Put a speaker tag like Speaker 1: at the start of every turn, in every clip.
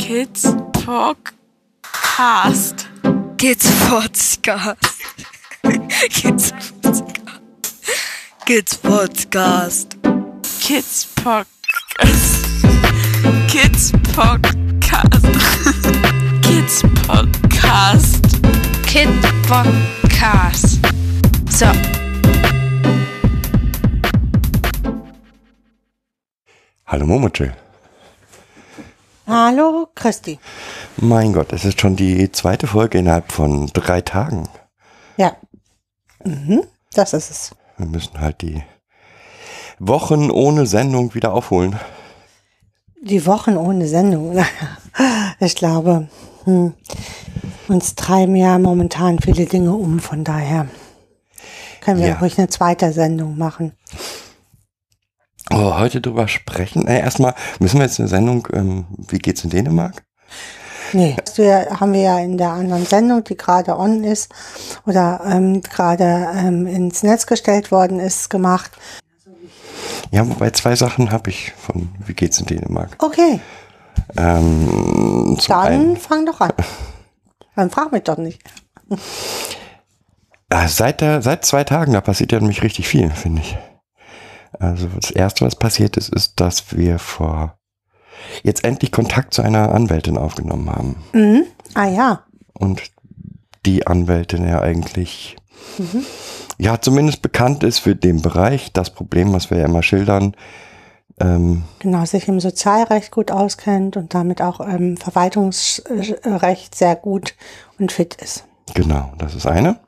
Speaker 1: Kids Podcast.
Speaker 2: Kids Podcast. Kids Podcast. Kids Podcast.
Speaker 1: Kids Podcast. Kids Podcast. Kids Podcast.
Speaker 2: Kid Podcast. So.
Speaker 3: Hallo Momochill.
Speaker 4: Hallo, Christi.
Speaker 3: Mein Gott, es ist schon die zweite Folge innerhalb von drei Tagen.
Speaker 4: Ja. Mhm, das ist es.
Speaker 3: Wir müssen halt die Wochen ohne Sendung wieder aufholen.
Speaker 4: Die Wochen ohne Sendung. Ich glaube, hm, uns treiben ja momentan viele Dinge um, von daher können wir
Speaker 3: Ja.
Speaker 4: ruhig eine zweite Sendung machen.
Speaker 3: Oh, heute drüber sprechen. Äh, erstmal müssen wir jetzt eine Sendung, ähm, wie geht's in Dänemark?
Speaker 4: Nee, das wir, haben wir ja in der anderen Sendung, die gerade on ist oder ähm, gerade ähm, ins Netz gestellt worden ist, gemacht.
Speaker 3: Ja, wobei zwei Sachen habe ich von wie geht's in Dänemark.
Speaker 4: Okay,
Speaker 3: Ähm,
Speaker 4: dann
Speaker 3: einen,
Speaker 4: fang doch an. Dann frag mich doch nicht.
Speaker 3: äh, seit, der, seit zwei Tagen, da passiert ja nämlich richtig viel, finde ich. Also das Erste, was passiert ist, ist, dass wir vor jetzt endlich Kontakt zu einer Anwältin aufgenommen haben.
Speaker 4: Mhm. Ah ja.
Speaker 3: und die Anwältin ja eigentlich
Speaker 4: Mhm.
Speaker 3: ja zumindest bekannt ist für den Bereich. Das Problem, was wir ja immer schildern, ähm,
Speaker 4: genau, sich im Sozialrecht gut auskennt und damit auch im Verwaltungsrecht sehr gut und fit ist.
Speaker 3: genau, das ist eine.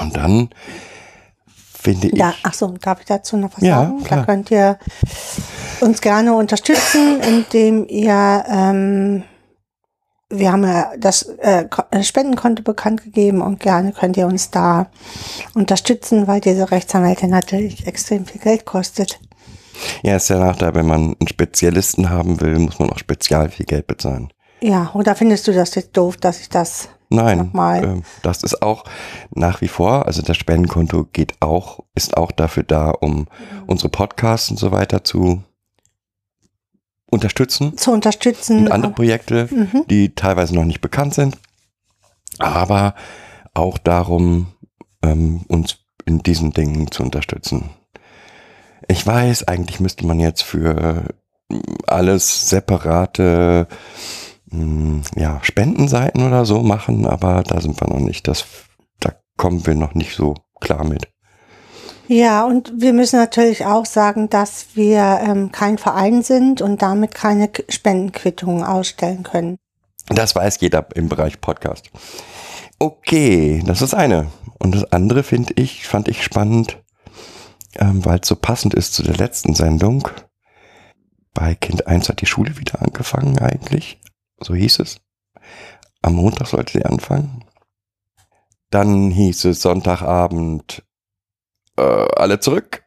Speaker 3: Und dann finde ich,
Speaker 4: Da, ach so, darf ich dazu noch was
Speaker 3: Ja,
Speaker 4: sagen?
Speaker 3: klar.
Speaker 4: Da könnt ihr uns gerne unterstützen, indem ihr, ähm, wir haben ja das äh, äh, Spendenkonto bekannt gegeben und gerne könnt ihr uns da unterstützen, weil diese Rechtsanwältin natürlich extrem viel Geld kostet.
Speaker 3: ja, ist der Nachteil, wenn man einen Spezialisten haben will, muss man auch spezial viel Geld bezahlen.
Speaker 4: Ja, oder findest du das jetzt doof, dass ich das
Speaker 3: Nein,
Speaker 4: Nochmal.
Speaker 3: ähm, das ist auch nach wie vor, also das Spendenkonto geht auch, ist auch dafür da, um unsere Podcasts und so weiter zu unterstützen.
Speaker 4: zu unterstützen?
Speaker 3: und andere Projekte,
Speaker 4: Mhm.
Speaker 3: die teilweise noch nicht bekannt sind, aber auch darum, ähm, uns in diesen Dingen zu unterstützen. Ich weiß, eigentlich müsste man jetzt für ähm, alles separate mh, ja, Spendenseiten oder so machen, aber da sind wir noch nicht. Das, da kommen wir noch nicht so klar mit.
Speaker 4: Ja, und wir müssen natürlich auch sagen, dass wir ähm, kein Verein sind und damit keine Spendenquittungen ausstellen können.
Speaker 3: Das weiß jeder im Bereich Podcast. Okay, das ist eine. Und das andere finde ich, fand ich spannend, ähm, weil es so passend ist zu der letzten Sendung. Bei Kind 1 hat die Schule wieder angefangen eigentlich. So hieß es. Am Montag sollte sie anfangen. Dann hieß es Sonntagabend äh, alle zurück,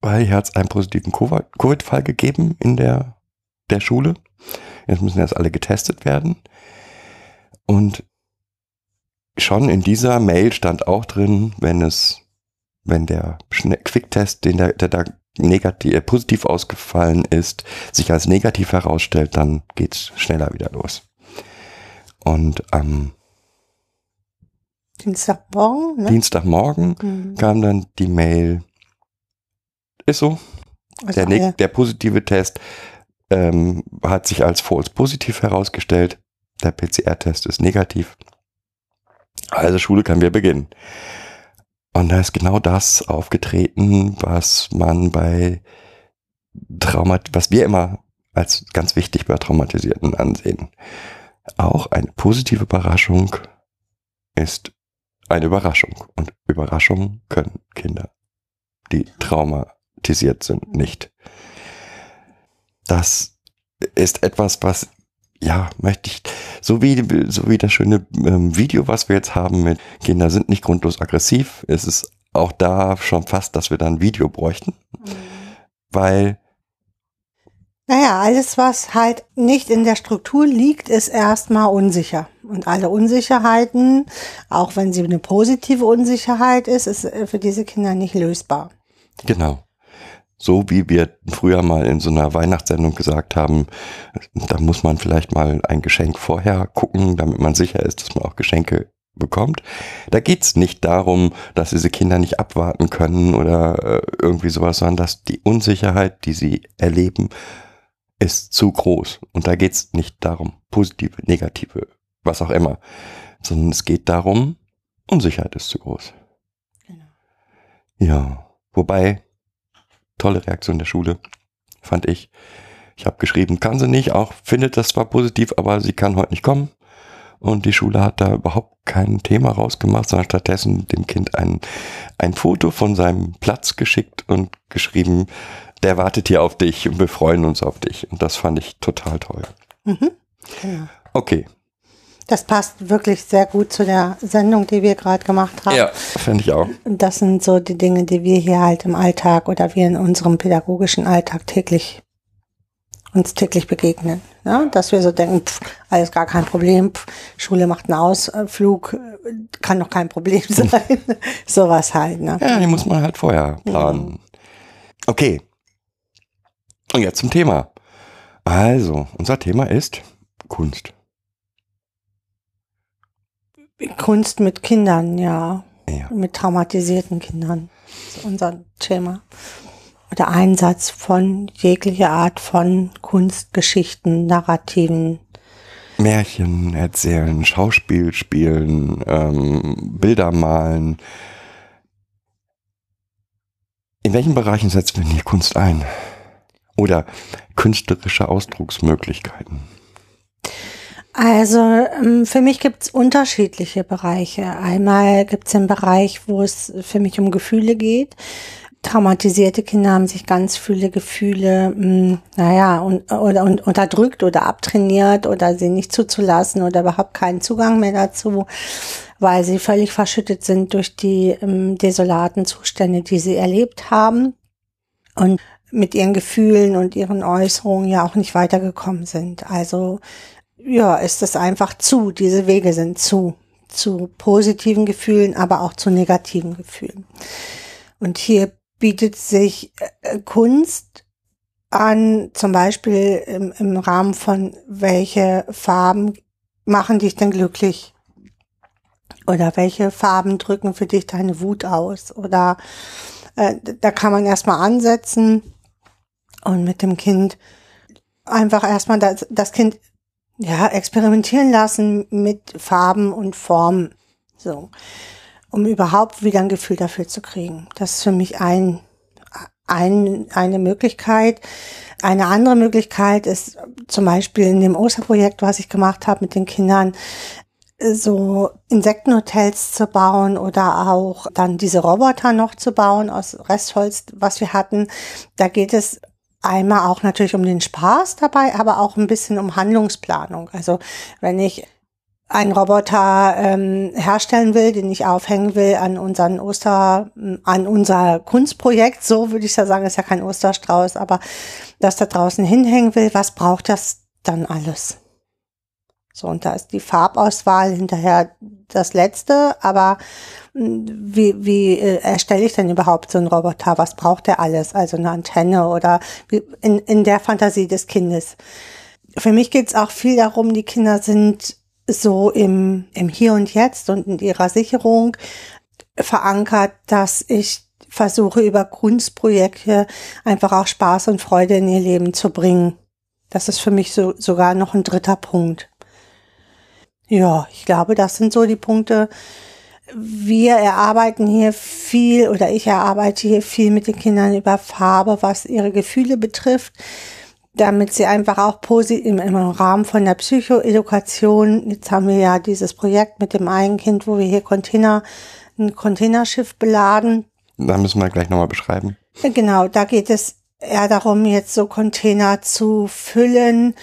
Speaker 3: weil hier hat es einen positiven Covid- Covid-Fall gegeben in der, der Schule. Jetzt müssen erst alle getestet werden. Und schon in dieser Mail stand auch drin, wenn es, wenn der Schne- Quicktest, den der, der da negativ, äh, positiv ausgefallen ist, sich als negativ herausstellt, dann geht's schneller wieder los. Und am
Speaker 4: Dienstagmorgen, ne?
Speaker 3: Dienstagmorgen
Speaker 4: Mhm.
Speaker 3: kam dann die Mail, ist so,
Speaker 4: Also,
Speaker 3: der,
Speaker 4: ja.
Speaker 3: der positive Test ähm, hat sich als false positiv herausgestellt. Der PCR-Test ist negativ. Also Schule kann wieder beginnen. Und da ist genau das aufgetreten, was man bei Traumat, was wir immer als ganz wichtig bei Traumatisierten ansehen. Auch eine positive Überraschung ist eine Überraschung. Und Überraschungen können Kinder, die traumatisiert sind, nicht. Das ist etwas, was, ja, möchte ich, so wie, so wie das schöne ähm, Video, was wir jetzt haben mit Kinder sind nicht grundlos aggressiv, ist es auch da schon fast, dass wir dann ein Video bräuchten, weil
Speaker 4: Naja, alles, was halt nicht in der Struktur liegt, ist erstmal unsicher. Und alle Unsicherheiten, auch wenn sie eine positive Unsicherheit ist, ist äh, für diese Kinder nicht lösbar.
Speaker 3: Genau. So wie wir früher mal in so einer Weihnachtssendung gesagt haben, da muss man vielleicht mal ein Geschenk vorher gucken, damit man sicher ist, dass man auch Geschenke bekommt. Da geht's nicht darum, dass diese Kinder nicht abwarten können oder äh, irgendwie sowas, sondern dass die Unsicherheit, die sie erleben, ist zu groß. Und da geht's nicht darum, positive, negative, was auch immer, sondern es geht darum, Unsicherheit ist zu groß.
Speaker 4: Genau.
Speaker 3: Ja, wobei, tolle Reaktion der Schule, fand ich. Ich habe geschrieben, kann sie nicht, auch findet das zwar positiv, aber sie kann heute nicht kommen. Und die Schule hat da überhaupt kein Thema rausgemacht, sondern stattdessen dem Kind ein, ein Foto von seinem Platz geschickt und geschrieben, der wartet hier auf dich und wir freuen uns auf dich. Und das fand ich total toll.
Speaker 4: Mhm. Genau.
Speaker 3: Okay.
Speaker 4: Das passt wirklich sehr gut zu der Sendung, die wir gerade gemacht haben.
Speaker 3: Ja, fände ich auch.
Speaker 4: Das sind so die Dinge, die wir hier halt im Alltag oder wir in unserem pädagogischen Alltag täglich uns täglich begegnen. Ja? Dass wir so denken, pff, alles gar kein Problem, pff, Schule macht einen Ausflug, kann doch kein Problem sein. Sowas halt. Ne?
Speaker 3: Ja, die muss man halt vorher planen. Okay. Und jetzt zum Thema. Also, unser Thema ist Kunst.
Speaker 4: Kunst mit Kindern, ja.
Speaker 3: Ja.
Speaker 4: Mit traumatisierten Kindern. Das ist unser Thema. Oder Einsatz von jeglicher Art von Kunstgeschichten, Narrativen.
Speaker 3: Märchen erzählen, Schauspiel spielen, ähm, Bilder malen. In welchen Bereichen setzen wir die Kunst ein? Oder künstlerische Ausdrucksmöglichkeiten?
Speaker 4: Also ähm, für mich gibt's unterschiedliche Bereiche. Einmal gibt's den Bereich, wo es für mich um Gefühle geht. Traumatisierte Kinder haben sich ganz viele Gefühle, mh, naja, und, oder und, unterdrückt oder abtrainiert oder sie nicht zuzulassen oder überhaupt keinen Zugang mehr dazu, weil sie völlig verschüttet sind durch die ähm, desolaten Zustände, die sie erlebt haben und mit ihren Gefühlen und ihren Äußerungen ja auch nicht weitergekommen sind. Also ja, ist es einfach zu, diese Wege sind zu, zu positiven Gefühlen, aber auch zu negativen Gefühlen. Und hier bietet sich äh, Kunst an, zum Beispiel im, im Rahmen von welche Farben machen dich denn glücklich? Oder welche Farben drücken für dich deine Wut aus? Oder äh, da kann man erstmal ansetzen und mit dem Kind einfach erstmal das, das Kind ja, experimentieren lassen mit Farben und Formen. So. Um überhaupt wieder ein Gefühl dafür zu kriegen. Das ist für mich ein, ein, eine Möglichkeit. Eine andere Möglichkeit ist zum Beispiel in dem Osterprojekt, was ich gemacht habe mit den Kindern, so Insektenhotels zu bauen oder auch dann diese Roboter noch zu bauen aus Restholz, was wir hatten. Da geht es einmal auch natürlich um den Spaß dabei, aber auch ein bisschen um Handlungsplanung. Also wenn ich einen Roboter ähm, herstellen will, den ich aufhängen will an unseren Oster, an unser Kunstprojekt, so würde ich ja sagen, ist ja kein Osterstrauß, aber das da draußen hinhängen will, was braucht das dann alles? So, und da ist die Farbauswahl hinterher das Letzte, aber wie, wie äh, erstelle ich denn überhaupt so einen Roboter? Was braucht der alles? Also eine Antenne oder wie, in, in der Fantasie des Kindes. Für mich geht es auch viel darum, die Kinder sind so im, im Hier und Jetzt und in ihrer Sicherung verankert, dass ich versuche, über Kunstprojekte einfach auch Spaß und Freude in ihr Leben zu bringen. Das ist für mich so, sogar noch ein dritter Punkt. Ja, ich glaube, das sind so die Punkte. Wir erarbeiten hier viel oder ich erarbeite hier viel mit den Kindern über Farbe, was ihre Gefühle betrifft, damit sie einfach auch positiv im, im Rahmen von der Psychoedukation, jetzt haben wir ja dieses Projekt mit dem einen Kind, wo wir hier Container, ein Containerschiff beladen.
Speaker 3: Da müssen wir gleich nochmal beschreiben.
Speaker 4: Genau, da geht es eher darum, jetzt so Container zu füllen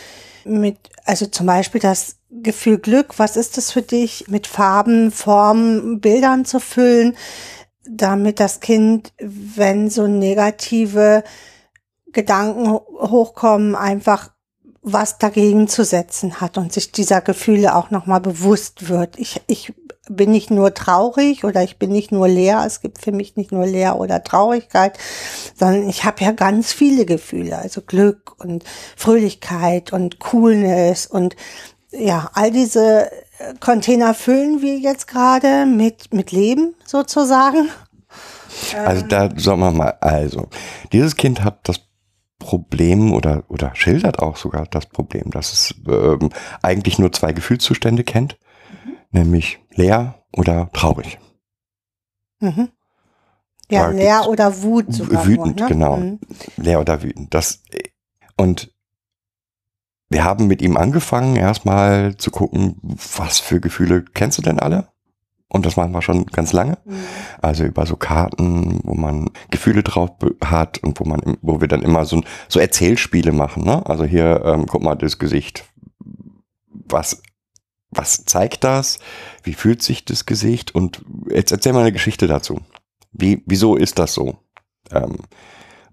Speaker 4: mit, also zum Beispiel das Gefühl Glück, was ist das für dich, mit Farben, Formen, Bildern zu füllen, damit das Kind, wenn so negative Gedanken hochkommen, einfach was dagegen zu setzen hat und sich dieser Gefühle auch nochmal bewusst wird. Ich, ich bin nicht nur traurig oder ich bin nicht nur leer. Es gibt für mich nicht nur leer oder Traurigkeit, sondern ich habe ja ganz viele Gefühle, also Glück und Fröhlichkeit und Coolness und ja, all diese Container füllen wir jetzt gerade mit, mit Leben sozusagen.
Speaker 3: Also da sagen wir mal, also dieses Kind hat das Problem oder, oder schildert auch sogar das Problem, dass es ähm, eigentlich nur zwei Gefühlszustände kennt, mhm. nämlich leer oder traurig.
Speaker 4: Mhm. Ja, leer oder Wut sogar.
Speaker 3: Wütend, nur, ne? genau. Mhm. Leer oder wütend. Das, und wir haben mit ihm angefangen, erstmal zu gucken, was für Gefühle kennst du denn alle? Und das machen wir schon ganz lange. Mhm. Also über so Karten, wo man Gefühle drauf hat und wo man, wo wir dann immer so, so Erzählspiele machen. Ne? Also hier, ähm, guck mal das Gesicht. Was, was zeigt das? Wie fühlt sich das Gesicht? Und jetzt erzähl mal eine Geschichte dazu. Wie, wieso ist das so? Ähm,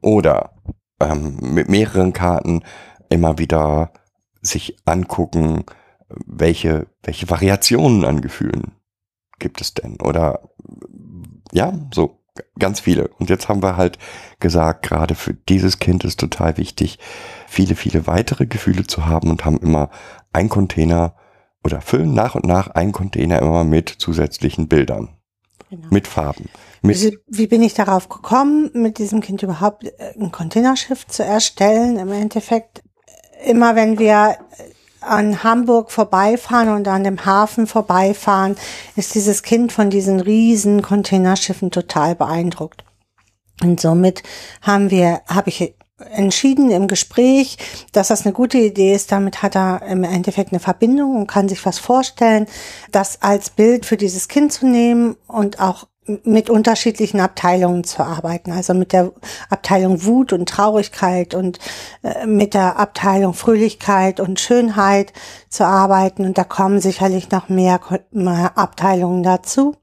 Speaker 3: oder ähm, mit mehreren Karten immer wieder sich angucken, welche, welche Variationen an Gefühlen gibt es denn? Oder ja, so ganz viele. Und jetzt haben wir halt gesagt, gerade für dieses Kind ist total wichtig, viele, viele weitere Gefühle zu haben und haben immer ein Container oder füllen nach und nach ein Container immer mit zusätzlichen Bildern. Genau. Mit Farben. Mit
Speaker 4: wie, wie bin ich darauf gekommen, mit diesem Kind überhaupt ein Containerschiff zu erstellen? Im Endeffekt, immer wenn wir an Hamburg vorbeifahren und an dem Hafen vorbeifahren, ist dieses Kind von diesen riesen Containerschiffen total beeindruckt. Und somit haben wir, habe ich entschieden im Gespräch, dass das eine gute Idee ist. Damit hat er im Endeffekt eine Verbindung und kann sich was vorstellen, das als Bild für dieses Kind zu nehmen und auch mit unterschiedlichen Abteilungen zu arbeiten. Also mit der Abteilung Wut und Traurigkeit und äh, mit der Abteilung Fröhlichkeit und Schönheit zu arbeiten. Und da kommen sicherlich noch mehr, mehr Abteilungen dazu.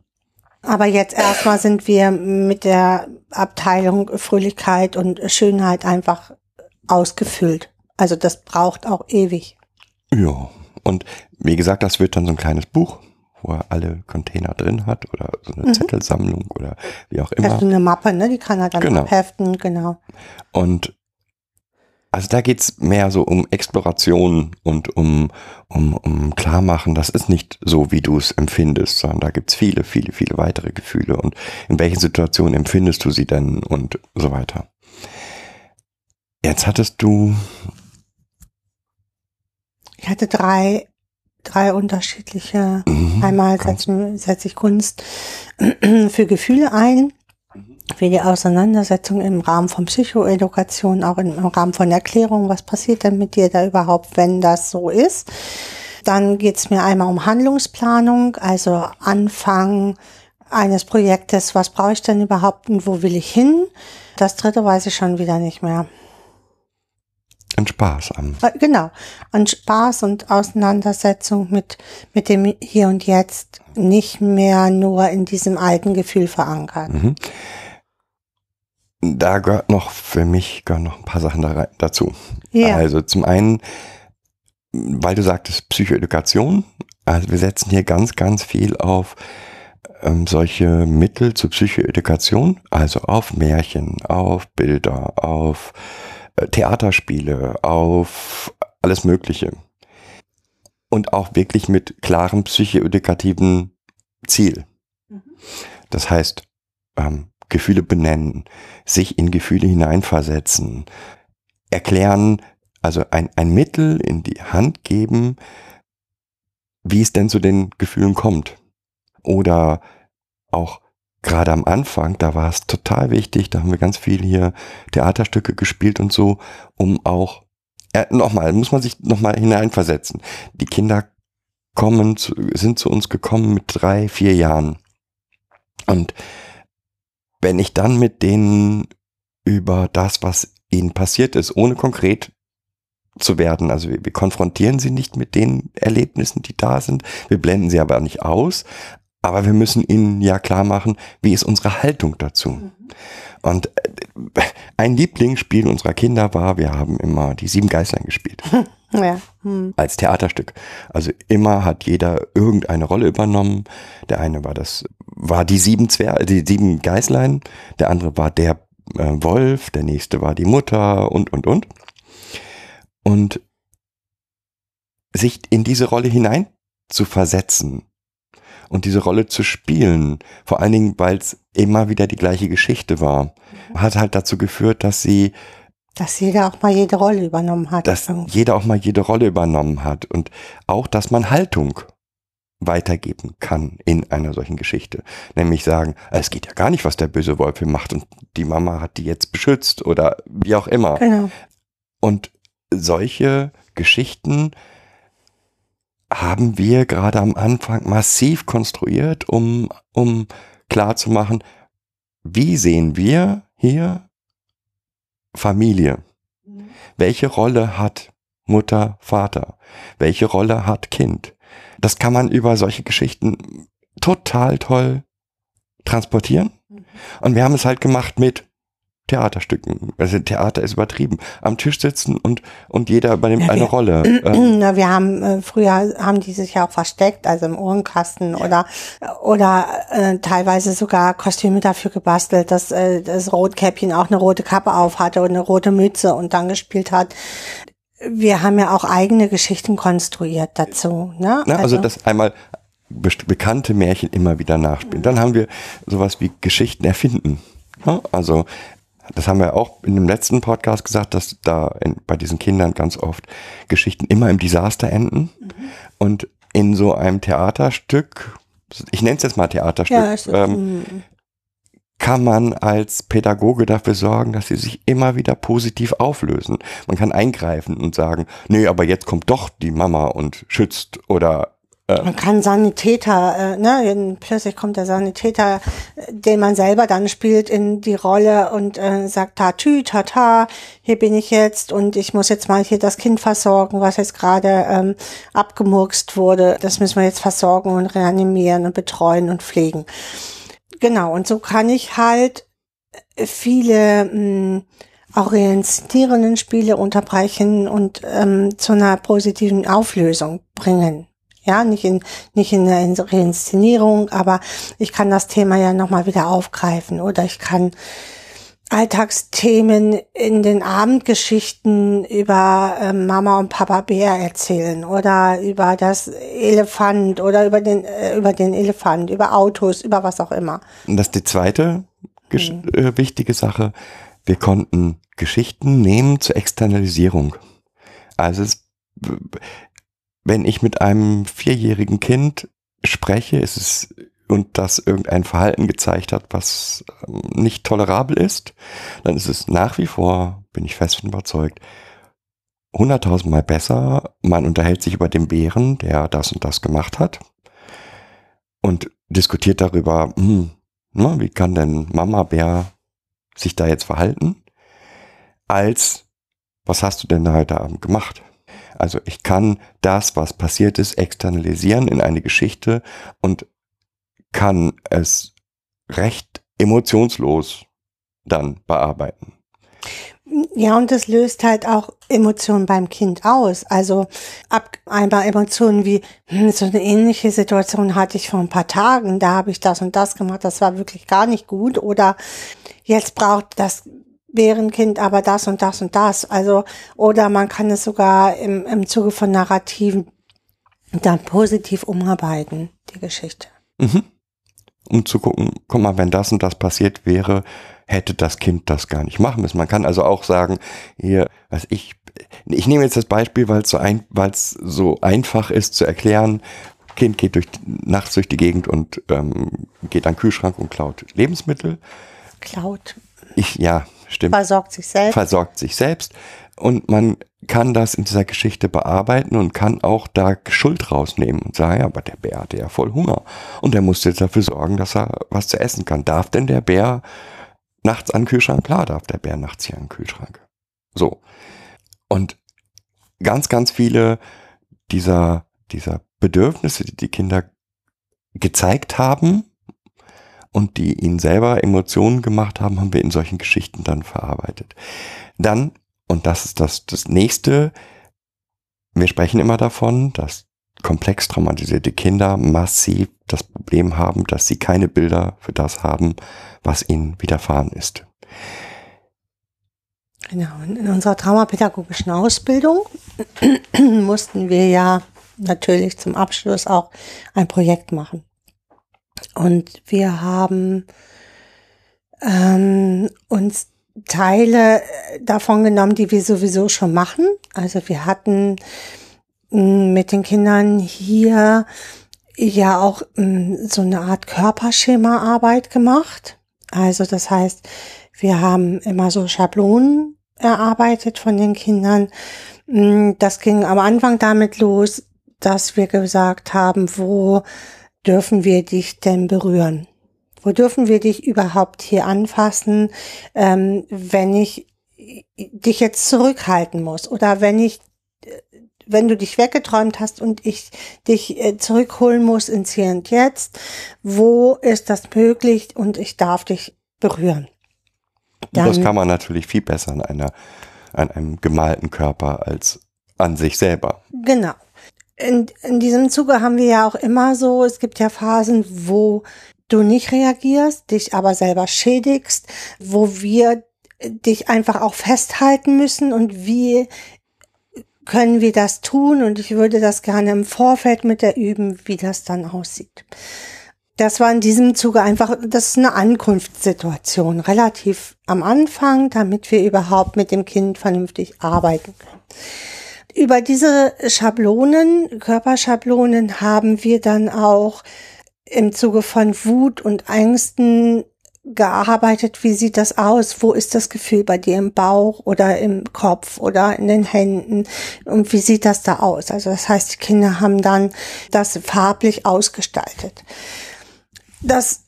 Speaker 4: Aber jetzt erstmal sind wir mit der Abteilung Fröhlichkeit und Schönheit einfach ausgefüllt. Also das braucht auch ewig.
Speaker 3: Ja, und wie gesagt, das wird dann so ein kleines Buch wo er alle Container drin hat oder so eine mhm. Zettelsammlung oder wie auch immer.
Speaker 4: Also eine Mappe, ne? Die kann er dann
Speaker 3: genau.
Speaker 4: abheften, genau.
Speaker 3: Und also da geht's mehr so um Exploration und um, um, um Klarmachen, das ist nicht so, wie du es empfindest, sondern da gibt's viele, viele, viele weitere Gefühle und in welchen Situationen empfindest du sie denn und so weiter. Jetzt hattest du.
Speaker 4: Ich hatte drei drei unterschiedliche. Mhm, Einmal setze setz ich Kunst für Gefühle ein, für die Auseinandersetzung im Rahmen von Psychoedukation, auch im Rahmen von Erklärung, was passiert denn mit dir da überhaupt, wenn das so ist. Dann geht es mir einmal um Handlungsplanung, also Anfang eines Projektes, was brauche ich denn überhaupt und wo will ich hin. Das dritte weiß ich schon wieder nicht mehr
Speaker 3: Spaß an.
Speaker 4: Äh, genau, an Spaß und Auseinandersetzung mit, mit dem Hier und Jetzt nicht mehr nur in diesem alten Gefühl verankert. Mhm.
Speaker 3: Da gehört noch, für mich gehören noch ein paar Sachen da, dazu.
Speaker 4: Ja.
Speaker 3: Also zum einen, weil du sagtest Psychoedukation, also wir setzen hier ganz, ganz viel auf ähm, solche Mittel zur Psychoedukation, also auf Märchen, auf Bilder, auf Theaterspiele, auf alles Mögliche. Und auch wirklich mit klarem psychoedukativen Ziel. Mhm. Das heißt, ähm, Gefühle benennen, sich in Gefühle hineinversetzen, erklären, also ein, ein Mittel in die Hand geben, wie es denn zu den Gefühlen kommt. Oder auch gerade am Anfang, da war es total wichtig, da haben wir ganz viel hier Theaterstücke gespielt und so, um auch, äh, nochmal, muss man sich nochmal hineinversetzen. Die Kinder kommen, zu, sind zu uns gekommen mit drei, vier Jahren. Und wenn ich dann mit denen über das, was ihnen passiert ist, ohne konkret zu werden. Also wir, wir, konfrontieren sie nicht mit den Erlebnissen, die da sind. Wir blenden sie aber nicht aus. Aber wir müssen ihnen ja klar machen, wie ist unsere Haltung dazu. Mhm. Und äh, ein Lieblingsspiel unserer Kinder war, wir haben immer die sieben Geißlein gespielt.
Speaker 4: Ja. Hm.
Speaker 3: als Theaterstück. Also immer hat jeder irgendeine Rolle übernommen. Der eine war das, war die sieben Zwer die sieben Geißlein, der andere war der äh, Wolf, der nächste war die Mutter und und und. Und sich in diese Rolle hinein zu versetzen und diese Rolle zu spielen, vor allen Dingen, weil es immer wieder die gleiche Geschichte war, hat halt dazu geführt, dass sie
Speaker 4: Dass jeder auch mal jede Rolle übernommen hat.
Speaker 3: dass jeder auch mal jede Rolle übernommen hat und auch, dass man Haltung weitergeben kann in einer solchen Geschichte. Nämlich sagen, es geht ja gar nicht, was der böse Wolf hier macht und die Mama hat die jetzt beschützt oder wie auch immer.
Speaker 4: Genau.
Speaker 3: Und solche Geschichten haben wir gerade am Anfang massiv konstruiert, um, um klar zu machen, wie sehen wir hier Familie? Welche Rolle hat Mutter, Vater? Welche Rolle hat Kind? Das kann man über solche Geschichten total toll transportieren. Und wir haben es halt gemacht mit Theaterstücken. Also Theater ist übertrieben. Am Tisch sitzen und, und jeder übernimmt
Speaker 4: Ja,
Speaker 3: eine
Speaker 4: wir-
Speaker 3: Rolle. Ähm,
Speaker 4: Na, wir haben äh, früher haben die sich ja auch versteckt, also im Ohrenkasten oder oder äh, teilweise sogar Kostüme dafür gebastelt, dass äh, das Rotkäppchen auch eine rote Kappe auf hatte und eine rote Mütze und dann gespielt hat. Wir haben ja auch eigene Geschichten konstruiert dazu. Ne?
Speaker 3: Na, also, das einmal bekannte Märchen immer wieder nachspielen. Dann haben wir sowas wie Geschichten erfinden. Ja, also das haben wir auch in dem letzten Podcast gesagt, dass da in, bei diesen Kindern ganz oft Geschichten immer im Desaster enden. Und in so einem Theaterstück, ich nenne es jetzt mal Theaterstück,
Speaker 4: ja, ist,
Speaker 3: ähm,
Speaker 4: mm,
Speaker 3: kann man als Pädagoge dafür sorgen, dass sie sich immer wieder positiv auflösen. Man kann eingreifen und sagen, nee, aber jetzt kommt doch die Mama und schützt oder
Speaker 4: Man kann Sanitäter, äh, ne, plötzlich kommt der Sanitäter, äh, den man selber dann spielt, in die Rolle und äh, sagt, tatü, tata, hier bin ich jetzt und ich muss jetzt mal hier das Kind versorgen, was jetzt gerade ähm, abgemurkst wurde. Das müssen wir jetzt versorgen und reanimieren und betreuen und pflegen. Genau, und so kann ich halt viele mh, orientierenden Spiele unterbrechen und ähm, zu einer positiven Auflösung bringen. Ja, nicht in, nicht in der Reinszenierung, aber ich kann das Thema ja nochmal wieder aufgreifen oder ich kann Alltagsthemen in den Abendgeschichten über ähm, Mama und Papa Bär erzählen oder über das Elefant oder über den, äh, über den Elefant, über Autos, über was auch immer.
Speaker 3: Und das ist die zweite gesch- äh, wichtige Sache. Wir konnten Geschichten nehmen zur Externalisierung. Also es, wenn ich mit einem vierjährigen Kind spreche, ist es und das irgendein Verhalten gezeigt hat, was ähm, nicht tolerabel ist, dann ist es nach wie vor, bin ich fest von überzeugt, hunderttausendmal besser. Man unterhält sich über den Bären, der das und das gemacht hat und diskutiert darüber, hm, na, wie kann denn Mama Bär sich da jetzt verhalten, als was hast du denn heute Abend gemacht? Also ich kann das, was passiert ist, externalisieren in eine Geschichte und kann es recht emotionslos dann bearbeiten.
Speaker 4: Ja, und das löst halt auch Emotionen beim Kind aus. Also ab einmal Emotionen wie, hm, so eine ähnliche Situation hatte ich vor ein paar Tagen, da habe ich das und das gemacht, das war wirklich gar nicht gut. Oder jetzt braucht das Bärenkind aber das und das und das. Also, oder man kann es sogar im, im Zuge von Narrativen dann positiv umarbeiten, die Geschichte.
Speaker 3: Mhm. Um zu gucken, guck mal, wenn das und das passiert wäre, hätte das Kind das gar nicht machen müssen. Man kann also auch sagen, hier, was ich, ich nehme jetzt das Beispiel, weil es so ein, weil es so einfach ist zu erklären. Kind geht durch, nachts durch die Gegend und ähm, geht an den Kühlschrank und klaut Lebensmittel.
Speaker 4: Klaut,
Speaker 3: Ich, ja, stimmt.
Speaker 4: versorgt sich selbst.
Speaker 3: versorgt sich selbst und man kann das in dieser Geschichte bearbeiten und kann auch da Schuld rausnehmen und sagen, ja, aber der Bär hatte ja voll Hunger und der muss jetzt dafür sorgen, dass er was zu essen kann. Darf denn der Bär nachts an den Kühlschrank? Klar darf der Bär nachts hier an den Kühlschrank. So. Und ganz, ganz viele dieser, dieser Bedürfnisse, die die Kinder gezeigt haben und die ihnen selber Emotionen gemacht haben, haben wir in solchen Geschichten dann verarbeitet. Dann, und das ist das, das nächste, wir sprechen immer davon, dass komplex traumatisierte Kinder massiv das Problem haben, dass sie keine Bilder für das haben, was ihnen widerfahren ist.
Speaker 4: Genau. In unserer traumapädagogischen Ausbildung mussten wir ja natürlich zum Abschluss auch ein Projekt machen. Und wir haben ähm, uns Teile davon genommen, die wir sowieso schon machen. Also wir hatten mm, mit den Kindern hier ja auch mm, so eine Art Körperschemaarbeit gemacht. Also das heißt, wir haben immer so Schablonen erarbeitet von den Kindern. Mm, das ging am Anfang damit los, dass wir gesagt haben, wo dürfen wir dich denn berühren? Wo dürfen wir dich überhaupt hier anfassen, ähm, wenn ich dich jetzt zurückhalten muss oder wenn ich wenn du dich weggeträumt hast und ich dich äh, zurückholen muss ins Hier und Jetzt, wo ist das möglich und ich darf dich berühren?
Speaker 3: Dann, das kann man natürlich viel besser an einer, an einem gemalten Körper als an sich selber.
Speaker 4: Genau. In, in diesem Zuge haben wir ja auch immer so, es gibt ja Phasen, wo du nicht reagierst, dich aber selber schädigst, wo wir dich einfach auch festhalten müssen und wie können wir das tun und ich würde das gerne im Vorfeld mit der üben, wie das dann aussieht. Das war in diesem Zuge einfach, das ist eine Ankunftssituation, relativ am Anfang, damit wir überhaupt mit dem Kind vernünftig arbeiten können. Über diese Schablonen, Körperschablonen haben wir dann auch im Zuge von Wut und Ängsten gearbeitet, wie sieht das aus? Wo ist das Gefühl bei dir im Bauch oder im Kopf oder in den Händen? Und wie sieht das da aus? Also das heißt, die Kinder haben dann das farblich ausgestaltet. Das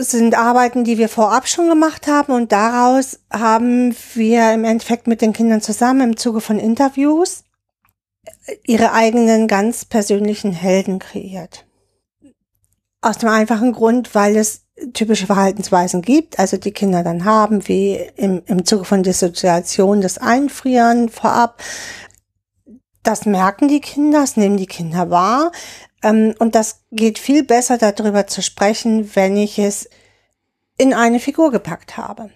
Speaker 4: sind Arbeiten, die wir vorab schon gemacht haben und daraus haben wir im Endeffekt mit den Kindern zusammen im Zuge von Interviews ihre eigenen ganz persönlichen Helden kreiert. Aus dem einfachen Grund, weil es typische Verhaltensweisen gibt, also die Kinder dann haben, wie im, im Zuge von Dissoziation das Einfrieren vorab. Das merken die Kinder, das nehmen die Kinder wahr. Ähm, und das geht viel besser darüber zu sprechen, wenn ich es in eine Figur gepackt habe.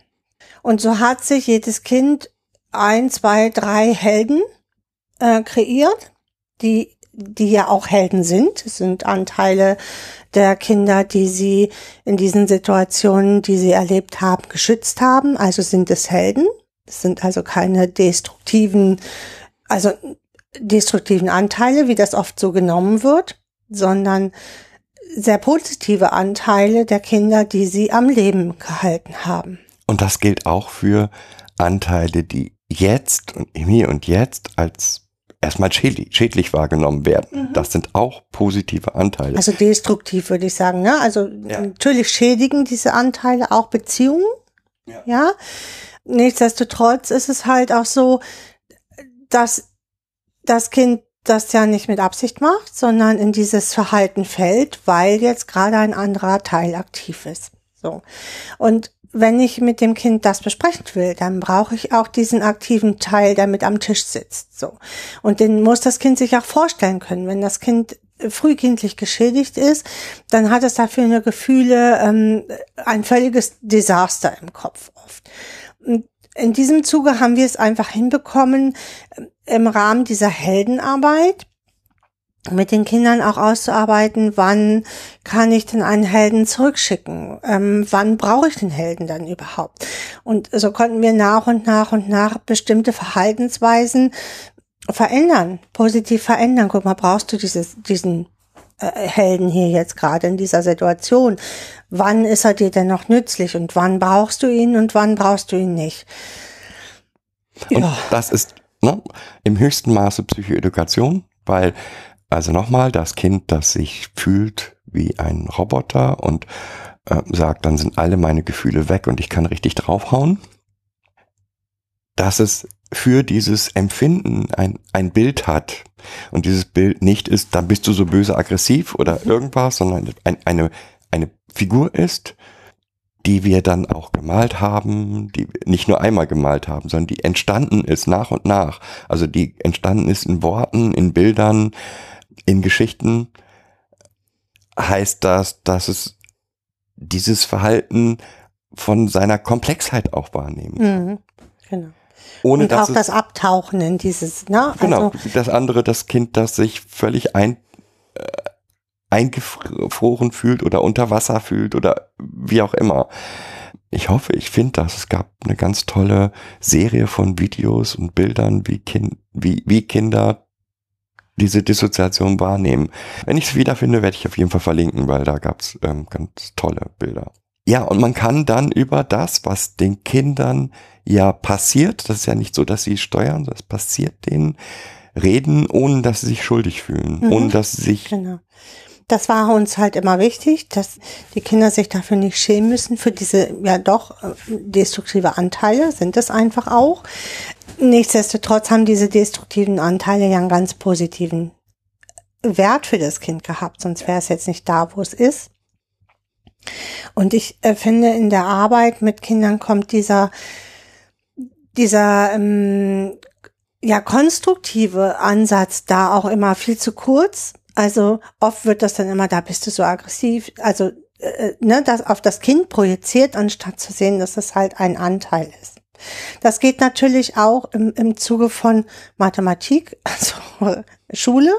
Speaker 4: Und so hat sich jedes Kind ein, zwei, drei Helden äh, kreiert, die die ja auch Helden sind. Es sind Anteile der Kinder, die sie in diesen Situationen, die sie erlebt haben, geschützt haben. Also sind es Helden. Es sind also keine destruktiven, also destruktiven Anteile, wie das oft so genommen wird, sondern sehr positive Anteile der Kinder, die sie am Leben gehalten haben.
Speaker 3: Und das gilt auch für Anteile, die jetzt und hier und jetzt als erstmal schädlich, schädlich wahrgenommen werden. Mhm. Das sind auch positive Anteile.
Speaker 4: Also destruktiv würde ich sagen. Ne? Also ja. natürlich schädigen diese Anteile auch Beziehungen. Ja. ja. Nichtsdestotrotz ist es halt auch so, dass das Kind das ja nicht mit Absicht macht, sondern in dieses Verhalten fällt, weil jetzt gerade ein anderer Teil aktiv ist. So. Und wenn ich mit dem Kind das besprechen will, dann brauche ich auch diesen aktiven Teil, der mit am Tisch sitzt. So. Und den muss das Kind sich auch vorstellen können. Wenn das Kind frühkindlich geschädigt ist, dann hat es dafür eine Gefühle, ähm, ein völliges Desaster im Kopf oft. Und in diesem Zuge haben wir es einfach hinbekommen, im Rahmen dieser Heldenarbeit mit den Kindern auch auszuarbeiten, wann kann ich denn einen Helden zurückschicken? Ähm, wann brauche ich den Helden dann überhaupt? Und so konnten wir nach und nach und nach bestimmte Verhaltensweisen verändern, positiv verändern. Guck mal, brauchst du dieses, diesen äh, Helden hier jetzt gerade in dieser Situation? Wann ist er dir denn noch nützlich und wann brauchst du ihn und wann brauchst du ihn nicht?
Speaker 3: Und ja. das ist ne, im höchsten Maße Psychoedukation, weil also nochmal, das Kind, das sich fühlt wie ein Roboter und äh, sagt, dann sind alle meine Gefühle weg und ich kann richtig draufhauen. Dass es für dieses Empfinden ein, ein Bild hat und dieses Bild nicht ist, dann bist du so böse aggressiv oder irgendwas, sondern ein, eine, eine Figur ist, die wir dann auch gemalt haben, die nicht nur einmal gemalt haben, sondern die entstanden ist nach und nach. Also die entstanden ist in Worten, in Bildern, in Geschichten, heißt das, dass es dieses Verhalten von seiner Komplexheit auch wahrnehmen.
Speaker 4: Mhm. Genau.
Speaker 3: Ohne
Speaker 4: Und
Speaker 3: dass
Speaker 4: auch das Abtauchen in dieses, ne?
Speaker 3: Genau,
Speaker 4: Also,
Speaker 3: das andere, das Kind, das sich völlig ein, äh, eingefroren fühlt oder unter Wasser fühlt oder wie auch immer. Ich hoffe, ich finde das. Es gab eine ganz tolle Serie von Videos und Bildern, wie, kind, wie, wie Kinder diese Dissoziation wahrnehmen. Wenn ich es wiederfinde, werde ich auf jeden Fall verlinken, weil da gab es ähm, ganz tolle Bilder. Ja, und man kann dann über das, was den Kindern ja passiert, das ist ja nicht so, dass sie steuern, das passiert denen, reden, ohne dass sie sich schuldig fühlen,
Speaker 4: Mhm.
Speaker 3: ohne dass sie sich,
Speaker 4: Genau. Das war uns halt immer wichtig, dass die Kinder sich dafür nicht schämen müssen, für diese ja doch äh, destruktive Anteile, sind es einfach auch. Nichtsdestotrotz haben diese destruktiven Anteile ja einen ganz positiven Wert für das Kind gehabt, sonst wäre es jetzt nicht da, wo es ist. Und ich äh, finde, in der Arbeit mit Kindern kommt dieser, dieser ähm, ja, konstruktive Ansatz da auch immer viel zu kurz. Also oft wird das dann immer, da bist du so aggressiv, also äh, ne, das auf das Kind projiziert, anstatt zu sehen, dass es halt ein Anteil ist. Das geht natürlich auch im, im Zuge von Mathematik, also Schule.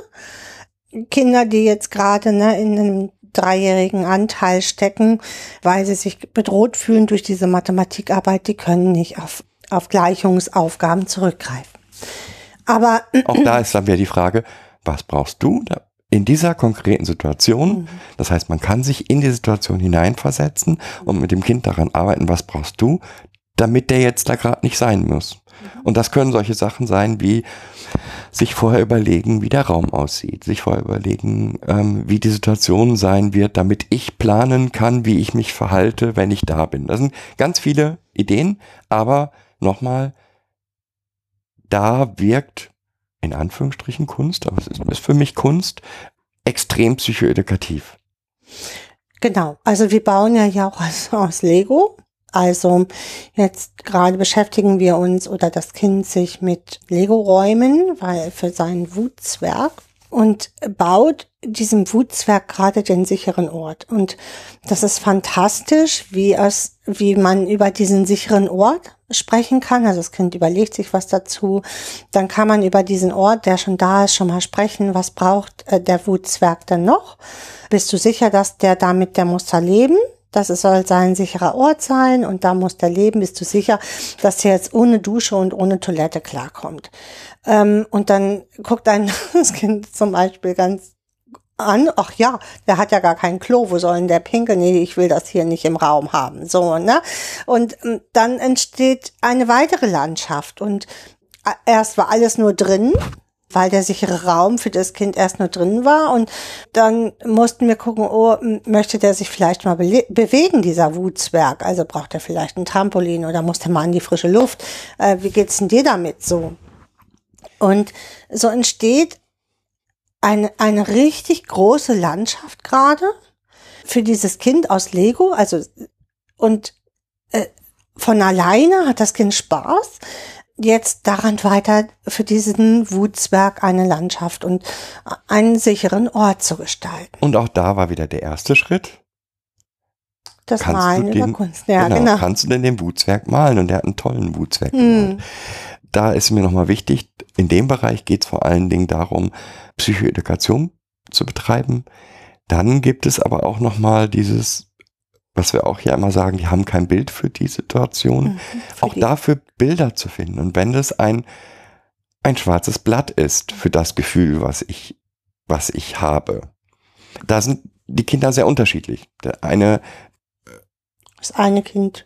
Speaker 4: Kinder, die jetzt gerade ne, in einem dreijährigen Anteil stecken, weil sie sich bedroht fühlen durch diese Mathematikarbeit, die können nicht auf, auf Gleichungsaufgaben zurückgreifen. Aber
Speaker 3: auch da ist dann wieder die Frage, was brauchst du in dieser konkreten Situation? Das heißt, man kann sich in die Situation hineinversetzen und mit dem Kind daran arbeiten, was brauchst du, damit der jetzt da gerade nicht sein muss. Und das können solche Sachen sein wie sich vorher überlegen, wie der Raum aussieht, sich vorher überlegen, ähm, wie die Situation sein wird, damit ich planen kann, wie ich mich verhalte, wenn ich da bin. Das sind ganz viele Ideen, aber nochmal, da wirkt in Anführungsstrichen Kunst, aber es ist, ist für mich Kunst, extrem psychoedukativ.
Speaker 4: Genau, also wir bauen ja ja auch aus, aus Lego. Also jetzt gerade beschäftigen wir uns oder das Kind sich mit Lego-Räumen, weil für seinen Wutzwerg und baut diesem Wutzwerg gerade den sicheren Ort. Und das ist fantastisch, wie es, wie man über diesen sicheren Ort sprechen kann. Also das Kind überlegt sich was dazu. Dann kann man über diesen Ort, der schon da ist, schon mal sprechen. Was braucht äh, der Wutzwerg dann noch? Bist du sicher, dass der damit, der muss da leben? Das soll sein sicherer Ort sein und da muss der leben. Bist du sicher, dass der jetzt ohne Dusche und ohne Toilette klarkommt? Ähm, und dann guckt ein das Kind zum Beispiel ganz an, ach ja, der hat ja gar kein Klo, wo soll denn der pinkeln? Nee, ich will das hier nicht im Raum haben. So, ne? Und ähm, dann entsteht eine weitere Landschaft und äh, erst war alles nur drin, weil der sichere Raum für das Kind erst nur drin war und dann mussten wir gucken, oh, möchte der sich vielleicht mal bele- bewegen, dieser Wutzwerg? Also braucht er vielleicht ein Trampolin oder muss der mal an die frische Luft? Äh, wie geht's denn dir damit so? Und so entsteht eine, eine richtig große Landschaft gerade für dieses Kind aus Lego. Also, und äh, von alleine hat das Kind Spaß, jetzt daran weiter für diesen Wutzwerg eine Landschaft und einen sicheren Ort zu gestalten.
Speaker 3: Und auch da war wieder der erste Schritt.
Speaker 4: Das
Speaker 3: Kannst
Speaker 4: Malen
Speaker 3: du
Speaker 4: über
Speaker 3: den-
Speaker 4: Kunst. Ja, genau.
Speaker 3: Kannst du denn den Wutzwerg malen? Und der hat einen tollen Wutzwerk
Speaker 4: Hm.
Speaker 3: gemalt. Da ist mir nochmal wichtig, in dem Bereich geht es vor allen Dingen darum, Psychoedukation zu betreiben. Dann gibt es aber auch nochmal dieses, was wir auch ja immer sagen, die haben kein Bild für die Situation.
Speaker 4: Mhm, für
Speaker 3: auch
Speaker 4: die-
Speaker 3: dafür Bilder zu finden. Und wenn das ein, ein schwarzes Blatt ist für das Gefühl, was ich, was ich habe, da sind die Kinder sehr unterschiedlich. Der eine
Speaker 4: Das eine Kind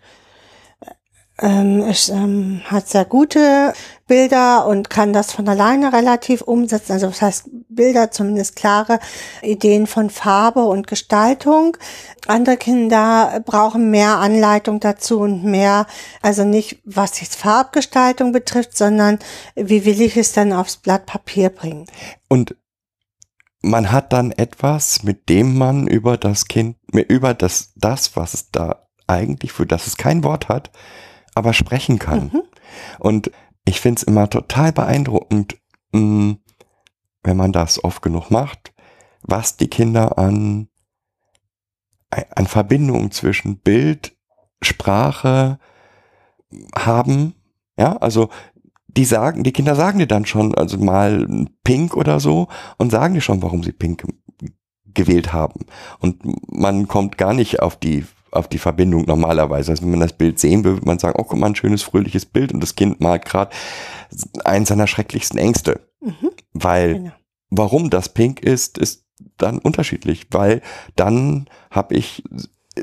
Speaker 4: ähm, ist, ähm, hat sehr gute Bilder und kann das von alleine relativ umsetzen. Also das heißt Bilder, zumindest klare Ideen von Farbe und Gestaltung. Andere Kinder brauchen mehr Anleitung dazu und mehr, also nicht was jetzt Farbgestaltung betrifft, sondern wie will ich es dann aufs Blatt Papier bringen.
Speaker 3: Und man hat dann etwas, mit dem man über das Kind, über das, das, was es da eigentlich, für das es kein Wort hat, aber sprechen kann.
Speaker 4: Mhm.
Speaker 3: Und ich finde es immer total beeindruckend, mh, wenn man das oft genug macht, was die Kinder an, an Verbindungen zwischen Bild, Sprache haben. Ja, also die sagen, die Kinder sagen dir dann schon, also mal pink oder so und sagen dir schon, warum sie pink gewählt haben. Und man kommt gar nicht auf die auf die Verbindung normalerweise. Also wenn man das Bild sehen will, würde man sagen, oh, guck mal, ein schönes, fröhliches Bild und das Kind malt gerade eins seiner schrecklichsten Ängste.
Speaker 4: Mhm.
Speaker 3: Weil
Speaker 4: Genau.
Speaker 3: warum das pink ist, ist dann unterschiedlich, weil dann habe ich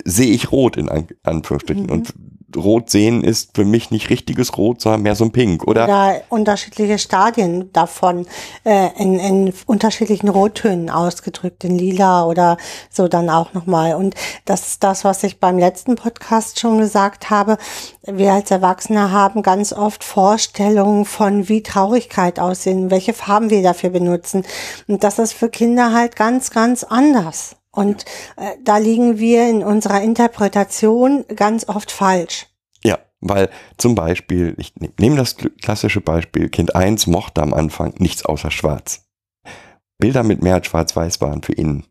Speaker 3: sehe ich rot in An Anführungsstrichen
Speaker 4: Mhm.
Speaker 3: und rot sehen ist für mich nicht richtiges Rot, sondern mehr so ein Pink oder
Speaker 4: Oder unterschiedliche Stadien davon äh, in, in unterschiedlichen Rottönen ausgedrückt, in lila oder so dann auch nochmal. Und das ist das, was ich beim letzten Podcast schon gesagt habe. Wir als Erwachsene haben ganz oft Vorstellungen von, wie Traurigkeit aussehen, welche Farben wir dafür benutzen. Und das ist für Kinder halt ganz, ganz anders. Und äh, da liegen wir in unserer Interpretation ganz oft falsch.
Speaker 3: Ja, weil zum Beispiel, ich ne- nehme das klassische Beispiel, Kind 1 mochte am Anfang nichts außer schwarz. Bilder mit mehr als schwarz-weiß waren für ihn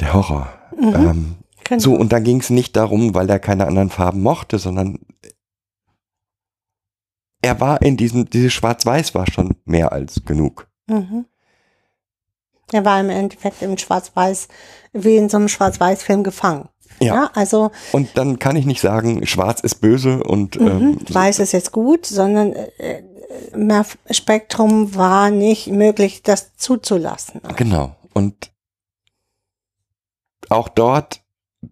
Speaker 3: der Horror.
Speaker 4: Mhm.
Speaker 3: Ähm,
Speaker 4: Genau.
Speaker 3: so, und da ging es nicht darum, weil er keine anderen Farben mochte, sondern er war in diesem, dieses Schwarz-Weiß war schon mehr als genug.
Speaker 4: Mhm. Er war im Endeffekt im Schwarz-Weiß, wie in so einem Schwarz-Weiß-Film gefangen.
Speaker 3: Ja.
Speaker 4: Ja, also
Speaker 3: Und dann kann ich nicht sagen, schwarz ist böse und
Speaker 4: mhm,
Speaker 3: ähm, so-
Speaker 4: weiß ist jetzt gut, sondern äh, mehr Spektrum war nicht möglich, das zuzulassen.
Speaker 3: Genau. Und auch dort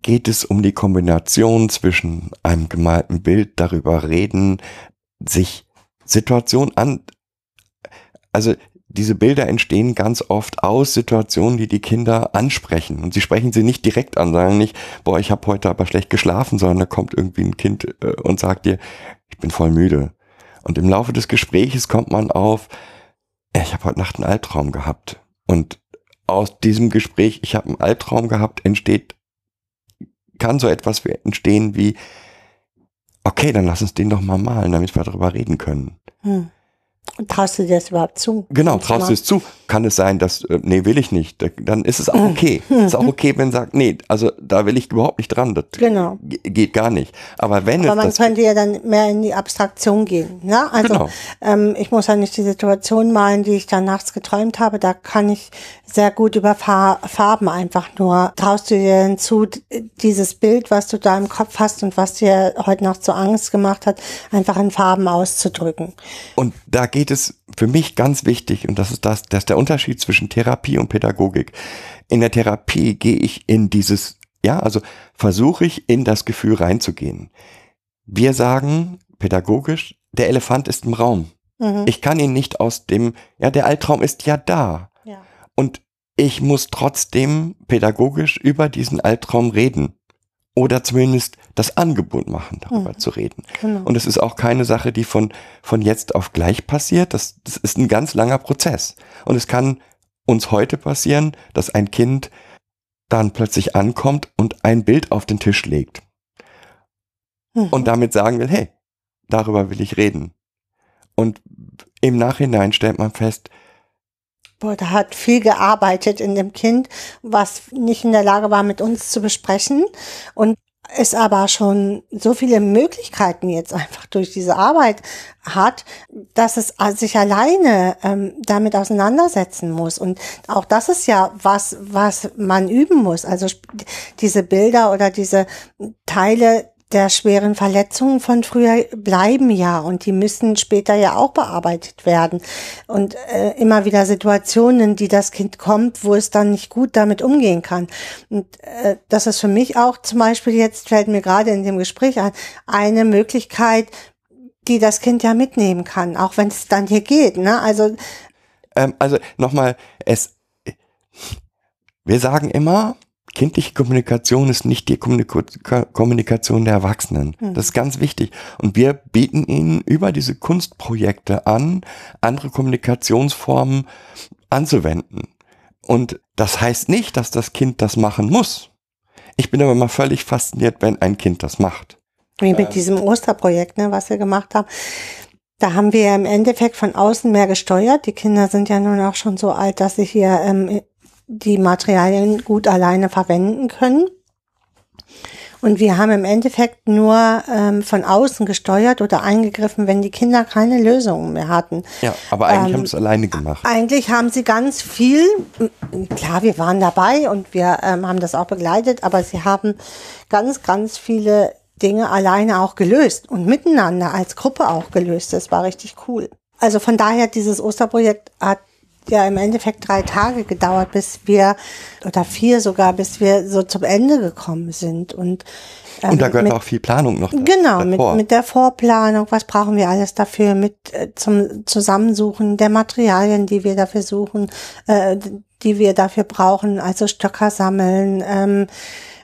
Speaker 3: geht es um die Kombination zwischen einem gemalten Bild, darüber reden, sich Situationen an, also diese Bilder entstehen ganz oft aus Situationen, die die Kinder ansprechen. Und sie sprechen sie nicht direkt an, sagen nicht, boah, ich habe heute aber schlecht geschlafen, sondern da kommt irgendwie ein Kind äh, und sagt dir, ich bin voll müde. Und im Laufe des Gespräches kommt man auf, "Ja, ich habe heute Nacht einen Albtraum gehabt. Und aus diesem Gespräch, ich habe einen Albtraum gehabt, entsteht, kann so etwas entstehen wie, okay, dann lass uns den doch mal malen, damit wir darüber reden können.
Speaker 4: Hm. Und traust du dir das überhaupt zu?
Speaker 3: Genau, traust du es zu? Kann es sein, dass, äh, nee, will ich nicht. Da- Dann ist es auch okay. ist auch okay, wenn sagt, nee, also da will ich überhaupt nicht dran. Das
Speaker 4: Genau.
Speaker 3: ge- geht gar nicht. Aber wenn
Speaker 4: Aber
Speaker 3: es
Speaker 4: man
Speaker 3: das,
Speaker 4: könnte ja dann mehr in die Abstraktion gehen. Ne? Also
Speaker 3: Genau.
Speaker 4: ähm, ich muss ja nicht die Situation malen, die ich da nachts geträumt habe. Da kann ich sehr gut über Fa Farben einfach nur. Traust du dir denn zu, dieses Bild, was du da im Kopf hast und was dir heute Nacht so Angst gemacht hat, einfach in Farben auszudrücken?
Speaker 3: Und da geht es für mich ganz wichtig, und das ist das, das ist der Unterschied zwischen Therapie und Pädagogik. In der Therapie gehe ich in dieses, ja, also versuche ich in das Gefühl reinzugehen. Wir sagen pädagogisch, der Elefant ist im Raum.
Speaker 4: Mhm.
Speaker 3: Ich kann ihn nicht aus dem, ja, der Albtraum ist ja da.
Speaker 4: Ja.
Speaker 3: Und ich muss trotzdem pädagogisch über diesen Albtraum reden. Oder zumindest das Angebot machen, darüber
Speaker 4: Mhm.
Speaker 3: zu reden.
Speaker 4: Genau.
Speaker 3: Und es ist auch keine Sache, die von, von jetzt auf gleich passiert. Das, das ist ein ganz langer Prozess. Und es kann uns heute passieren, dass ein Kind dann plötzlich ankommt und ein Bild auf den Tisch legt
Speaker 4: Mhm.
Speaker 3: und damit sagen will, hey, darüber will ich reden. Und im Nachhinein stellt man fest,
Speaker 4: Boah, da hat viel gearbeitet in dem Kind, was nicht in der Lage war, mit uns zu besprechen und es aber schon so viele Möglichkeiten jetzt einfach durch diese Arbeit hat, dass es sich alleine ähm, damit auseinandersetzen muss. Und auch das ist ja was, was man üben muss. Also diese Bilder oder diese Teile der schweren Verletzungen von früher bleiben ja und die müssen später ja auch bearbeitet werden. Und äh, immer wieder Situationen, die das Kind kommt, wo es dann nicht gut damit umgehen kann. Und äh, das ist für mich auch zum Beispiel, jetzt fällt mir gerade in dem Gespräch ein, eine Möglichkeit, die das Kind ja mitnehmen kann, auch wenn es dann hier geht. Ne? Also
Speaker 3: ähm, also nochmal, es, wir sagen immer, kindliche Kommunikation ist nicht die Kommunika Kommunikation der Erwachsenen.
Speaker 4: Mhm.
Speaker 3: Das ist ganz wichtig. Und wir bieten ihnen über diese Kunstprojekte an, andere Kommunikationsformen anzuwenden. Und das heißt nicht, dass das Kind das machen muss. Ich bin aber mal völlig fasziniert, wenn ein Kind das macht.
Speaker 4: Wie mit diesem Osterprojekt, ne, was wir gemacht haben. Da haben wir im Endeffekt von außen mehr gesteuert. Die Kinder sind ja nun auch schon so alt, dass sie hier ähm, die Materialien gut alleine verwenden können. Und wir haben im Endeffekt nur ähm, von außen gesteuert oder eingegriffen, wenn die Kinder keine Lösungen mehr hatten.
Speaker 3: Ja, aber eigentlich
Speaker 4: Ähm,
Speaker 3: haben sie es alleine gemacht.
Speaker 4: Eigentlich haben sie ganz viel, klar, wir waren dabei und wir ähm, haben das auch begleitet, aber sie haben ganz, ganz viele Dinge alleine auch gelöst und miteinander als Gruppe auch gelöst. Das war richtig cool. Also von daher, dieses Osterprojekt hat ja im Endeffekt drei Tage gedauert, bis wir, oder vier sogar, bis wir so zum Ende gekommen sind. Und, ähm,
Speaker 3: Und da gehört
Speaker 4: mit-
Speaker 3: auch viel Planung noch da-
Speaker 4: Genau, mit, mit der Vorplanung, was brauchen wir alles dafür, mit äh, zum Zusammensuchen der Materialien, die wir dafür suchen, äh, die wir dafür brauchen, also Stöcker sammeln, ähm,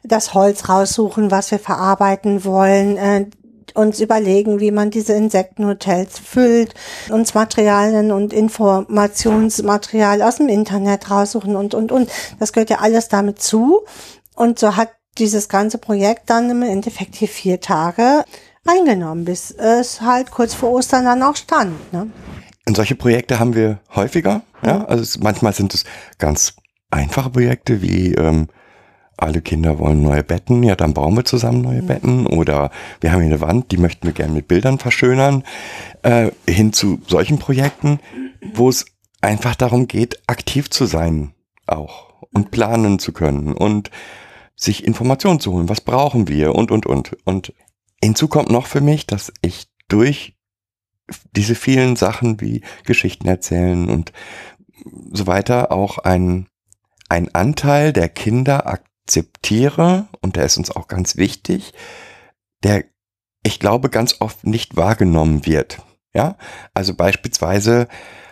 Speaker 4: das Holz raussuchen, was wir verarbeiten wollen, äh, uns überlegen, wie man diese Insektenhotels füllt, uns Materialien und Informationsmaterial aus dem Internet raussuchen und, und, und. Das gehört ja alles damit zu. Und so hat dieses ganze Projekt dann im Endeffekt hier vier Tage eingenommen, bis es halt kurz vor Ostern dann auch stand. Ne?
Speaker 3: Und solche Projekte haben wir häufiger. Ja, also es, manchmal sind es ganz einfache Projekte wie ähm, alle Kinder wollen neue Betten, ja, dann bauen wir zusammen neue Betten. Oder wir haben hier eine Wand, die möchten wir gerne mit Bildern verschönern. Äh, hin zu solchen Projekten, wo es einfach darum geht, aktiv zu sein auch und planen zu können und sich Informationen zu holen. Was brauchen wir und, und, und. Und hinzu kommt noch für mich, dass ich durch diese vielen Sachen wie Geschichten erzählen und so weiter auch ein, ein Anteil der Kinder akzeptiere, und der ist uns auch ganz wichtig, der, ich glaube, ganz oft nicht wahrgenommen wird. Ja, also beispielsweise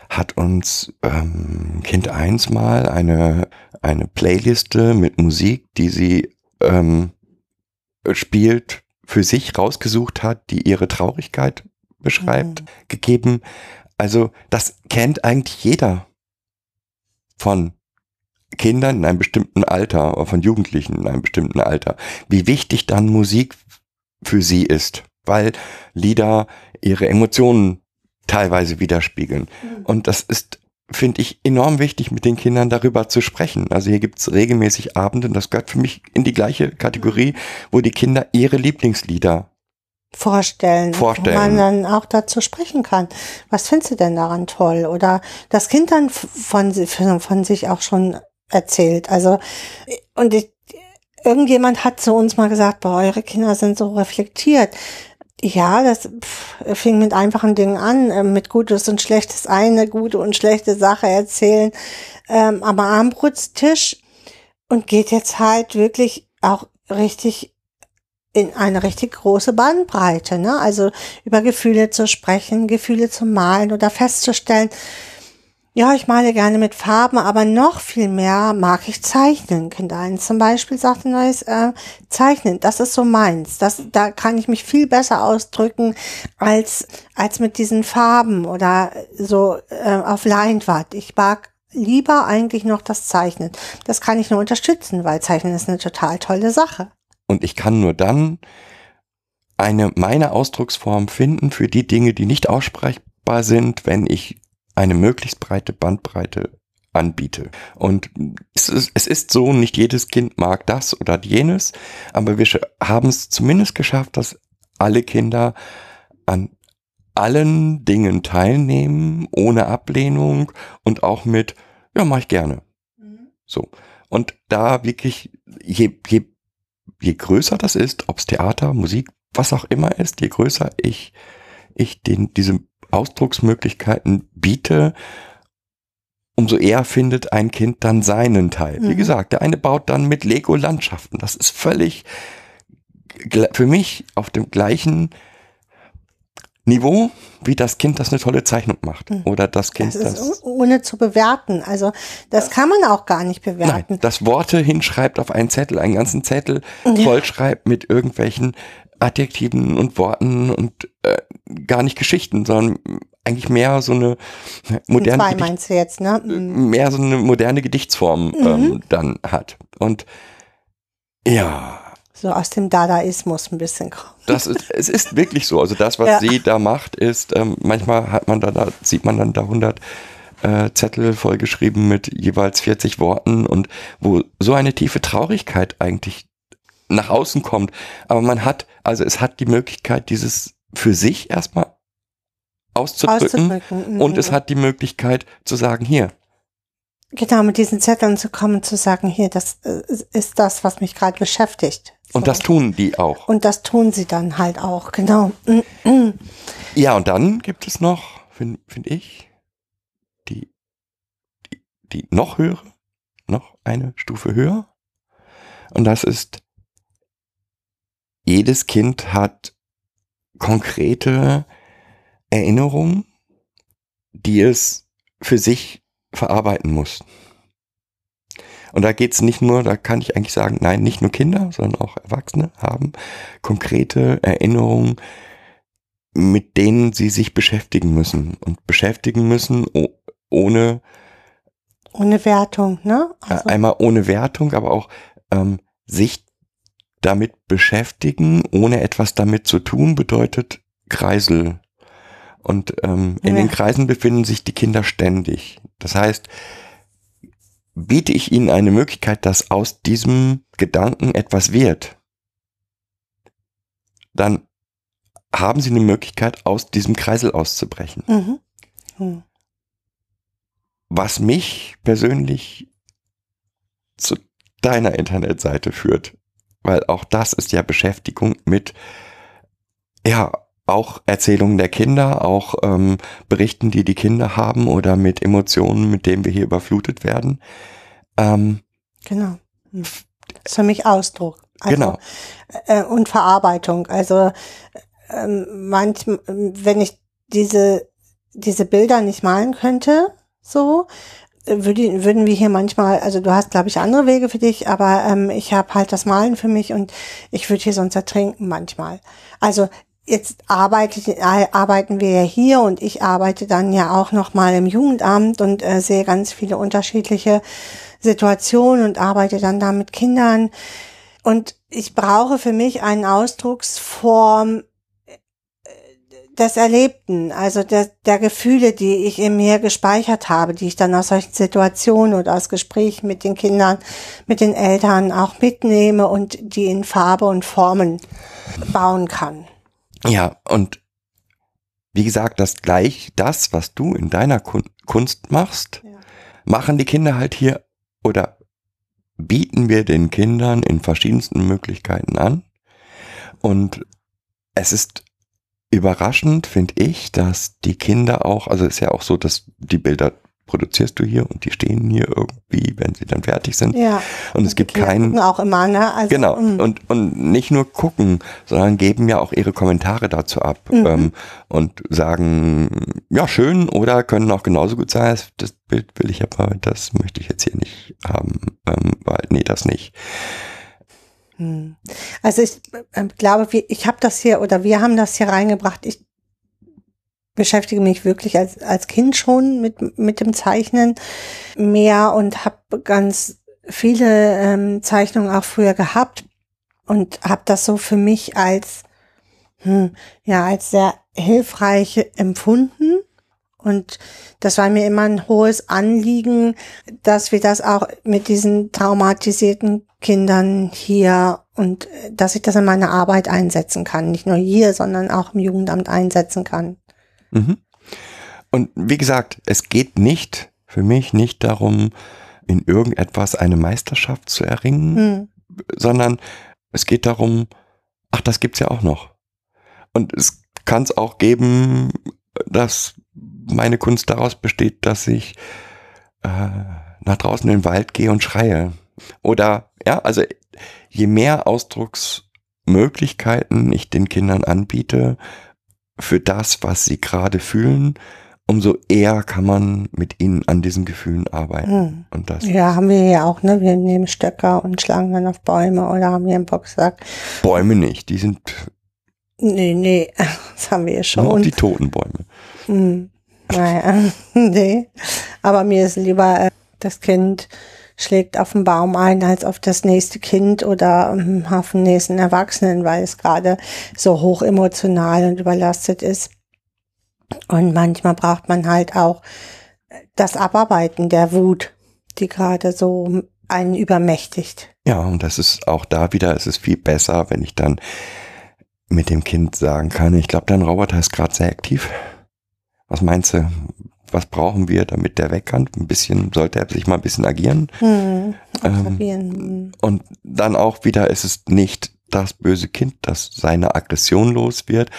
Speaker 3: hat uns ähm, Kind 1 mal eine, eine Playliste mit Musik, die sie ähm, spielt, für sich rausgesucht hat, die ihre Traurigkeit beschreibt, gegeben. Also das kennt eigentlich jeder von Kindern in einem bestimmten Alter oder von Jugendlichen in einem bestimmten Alter, wie wichtig dann Musik für sie ist, weil Lieder ihre Emotionen teilweise widerspiegeln. Und das ist, finde ich, enorm wichtig, mit den Kindern darüber zu sprechen. Also hier gibt's regelmäßig Abende, und das gehört für mich in die gleiche Kategorie, wo die Kinder ihre Lieblingslieder
Speaker 4: Vorstellen,
Speaker 3: Vorstellen.
Speaker 4: wo man dann auch dazu sprechen kann. Was findest du denn daran toll? Oder das Kind dann von von sich auch schon erzählt. Also, und ich, irgendjemand hat zu uns mal gesagt, boah, eure Kinder sind so reflektiert. Ja, das pff, fing mit einfachen Dingen an, äh, mit Gutes und Schlechtes eine gute und schlechte Sache erzählen, ähm, am Armbrutstisch und geht jetzt halt wirklich auch richtig in eine richtig große Bandbreite, ne? Also über Gefühle zu sprechen, Gefühle zu malen oder festzustellen, ja, ich male gerne mit Farben, aber noch viel mehr mag ich zeichnen. Kind eins zum Beispiel sagte neues, äh, zeichnen, das ist so meins. Das, da kann ich mich viel besser ausdrücken als, als mit diesen Farben oder so äh, auf Leinwand. Ich mag lieber eigentlich noch das Zeichnen. Das kann ich nur unterstützen, weil Zeichnen ist eine total tolle Sache.
Speaker 3: Und ich kann nur dann eine meine Ausdrucksform finden für die Dinge, die nicht aussprechbar sind, wenn ich eine möglichst breite Bandbreite anbiete. Und es ist, es ist so, nicht jedes Kind mag das oder jenes, aber wir haben es zumindest geschafft, dass alle Kinder an allen Dingen teilnehmen, ohne Ablehnung und auch mit, ja, mach ich gerne. So. Und da wirklich, je, je, je größer das ist, ob es Theater, Musik, was auch immer ist, je größer ich, ich den, diese Ausdrucksmöglichkeiten biete, umso eher findet ein Kind dann seinen Teil. Wie
Speaker 4: Mhm.
Speaker 3: gesagt, der eine baut dann mit Lego Landschaften. Das ist völlig für mich auf dem gleichen Niveau, wie das Kind, das eine tolle Zeichnung macht.
Speaker 4: Mhm.
Speaker 3: Oder das Kind,
Speaker 4: Das
Speaker 3: das,
Speaker 4: oh- ohne zu bewerten. Also das kann man auch gar nicht
Speaker 3: Nein,
Speaker 4: bewerten.
Speaker 3: das Worte hinschreibt auf einen Zettel, einen ganzen Zettel vollschreibt mit irgendwelchen Adjektiven und Worten und äh, gar nicht Geschichten, sondern eigentlich mehr so eine
Speaker 4: In
Speaker 3: moderne,
Speaker 4: zwei meinst du jetzt, ne? Mhm.
Speaker 3: mehr so eine moderne Gedichtsform ähm, dann hat. Und Ja,
Speaker 4: so aus dem Dadaismus ein bisschen kommt.
Speaker 3: das ist, es ist wirklich so. Also das, was
Speaker 4: Ja.
Speaker 3: sie da macht, ist, ähm, manchmal hat man da, da sieht man dann da 100 äh, Zettel vollgeschrieben mit jeweils 40 Worten und wo so eine tiefe Traurigkeit eigentlich nach außen kommt. Aber man hat, also es hat die Möglichkeit, dieses für sich erstmal auszudrücken.
Speaker 4: Auszudrücken.
Speaker 3: Und
Speaker 4: Mhm.
Speaker 3: es hat die Möglichkeit zu sagen, hier,
Speaker 4: Genau, mit diesen Zetteln zu kommen, zu sagen, hier, das äh, ist das, was mich gerade beschäftigt.
Speaker 3: und das tun die auch.
Speaker 4: Und das tun sie dann halt auch, genau.
Speaker 3: Ja, und dann gibt es noch, finde find ich, die, die, die noch höhere, noch eine Stufe höher. Und das ist, jedes Kind hat konkrete Erinnerungen, die es für sich verarbeiten muss. Und da geht's nicht nur, da kann ich eigentlich sagen, nein, nicht nur Kinder, sondern auch Erwachsene haben konkrete Erinnerungen, mit denen sie sich beschäftigen müssen. Und beschäftigen müssen ohne,
Speaker 4: Ohne Wertung, ne? Also,
Speaker 3: einmal ohne Wertung, aber auch ähm, sich damit beschäftigen, ohne etwas damit zu tun, bedeutet Kreisel. Und ähm, in
Speaker 4: Ja.
Speaker 3: den Kreisen befinden sich die Kinder ständig. Das heißt, biete ich ihnen eine Möglichkeit, dass aus diesem Gedanken etwas wird, dann haben sie eine Möglichkeit, aus diesem Kreisel auszubrechen.
Speaker 4: mhm. Mhm.
Speaker 3: Was mich persönlich zu deiner Internetseite führt, weil auch das ist ja Beschäftigung mit, ja, auch Erzählungen der Kinder, auch ähm, Berichten, die die Kinder haben oder mit Emotionen, mit denen wir hier überflutet werden. Ähm,
Speaker 4: Genau. Mhm. Das ist für mich Ausdruck. Also,
Speaker 3: Genau.
Speaker 4: Äh, und Verarbeitung. Also ähm, manchmal, wenn ich diese, diese Bilder nicht malen könnte, so, äh, würde, würden wir hier manchmal, also du hast, glaube ich, andere Wege für dich, aber ähm, ich habe halt das Malen für mich und ich würde hier sonst ertrinken manchmal. Also jetzt arbeitet, äh, arbeiten wir ja hier und ich arbeite dann ja auch noch mal im Jugendamt und äh, sehe ganz viele unterschiedliche Situationen und arbeite dann da mit Kindern. Und ich brauche für mich eine Ausdrucksform des Erlebten, also der, der Gefühle, die ich in mir gespeichert habe, die ich dann aus solchen Situationen oder aus Gesprächen mit den Kindern, mit den Eltern auch mitnehme und die in Farbe und Formen bauen kann.
Speaker 3: ja, und wie gesagt, das gleich das, was du in deiner Kun Kunst machst,
Speaker 4: Ja.
Speaker 3: machen die Kinder halt hier oder bieten wir den Kindern in verschiedensten Möglichkeiten an. Und es ist überraschend, finde ich, dass die Kinder auch, also es ist ja auch so, dass die Bilder produzierst du hier und die stehen hier irgendwie, wenn sie dann fertig sind.
Speaker 4: Ja.
Speaker 3: Und es gibt keinen,
Speaker 4: auch immer, ne? Also,
Speaker 3: Genau.
Speaker 4: mm.
Speaker 3: Und, und nicht nur gucken, sondern geben ja auch ihre Kommentare dazu ab
Speaker 4: Mhm.
Speaker 3: ähm, und sagen, ja, schön oder können auch genauso gut sein, das- das Bild will ich aber, das möchte ich jetzt hier nicht haben, ähm, weil, nee, das nicht.
Speaker 4: Hm. Also ich äh, glaube, ich habe das hier oder wir haben das hier reingebracht. Ich beschäftige mich wirklich als, als Kind schon mit, mit dem Zeichnen mehr und habe ganz viele ähm, Zeichnungen auch früher gehabt und habe das so für mich als hm, ja als sehr hilfreich empfunden und das war mir immer ein hohes Anliegen, dass wir das auch mit diesen traumatisierten Kindern hier und äh, dass ich das in meiner Arbeit einsetzen kann. Nicht nur hier, sondern auch im Jugendamt einsetzen kann.
Speaker 3: Mhm. Und wie gesagt, es geht nicht, für mich nicht darum, in irgendetwas eine Meisterschaft zu erringen,
Speaker 4: Hm.
Speaker 3: sondern es geht darum, ach, das gibt's ja auch noch. Und es kann es auch geben, dass meine Kunst daraus besteht, dass ich äh, nach draußen in den Wald gehe und schreie. Oder ja, also je mehr Ausdrucksmöglichkeiten ich den Kindern anbiete für das, was sie gerade fühlen, umso eher kann man mit ihnen an diesen Gefühlen arbeiten.
Speaker 4: Hm.
Speaker 3: Und das
Speaker 4: Ja, haben wir ja auch, ne? Wir nehmen Stöcker und schlagen dann auf Bäume oder haben hier einen Boxsack.
Speaker 3: Bäume nicht, die sind
Speaker 4: Nee, nee, das haben wir ja
Speaker 3: nur
Speaker 4: schon.
Speaker 3: die toten Bäume.
Speaker 4: Hm. Naja, nee. Aber mir ist lieber, äh, das Kind schlägt auf den Baum ein als auf das nächste Kind oder ähm, auf den nächsten Erwachsenen, weil es gerade so hoch emotional und überlastet ist. Und manchmal braucht man halt auch das Abarbeiten der Wut, die gerade so einen übermächtigt.
Speaker 3: Ja, und das ist auch da wieder, es ist viel besser, wenn ich dann mit dem Kind sagen kann, ich glaube, dein Roboter ist gerade sehr aktiv. Was meinst du? Was brauchen wir, damit der weg kann? Ein bisschen, sollte er sich mal ein bisschen agieren.
Speaker 4: Hm,
Speaker 3: Ähm,
Speaker 4: observieren.
Speaker 3: Und dann auch wieder, es ist nicht das böse Kind, das seine Aggression los wird.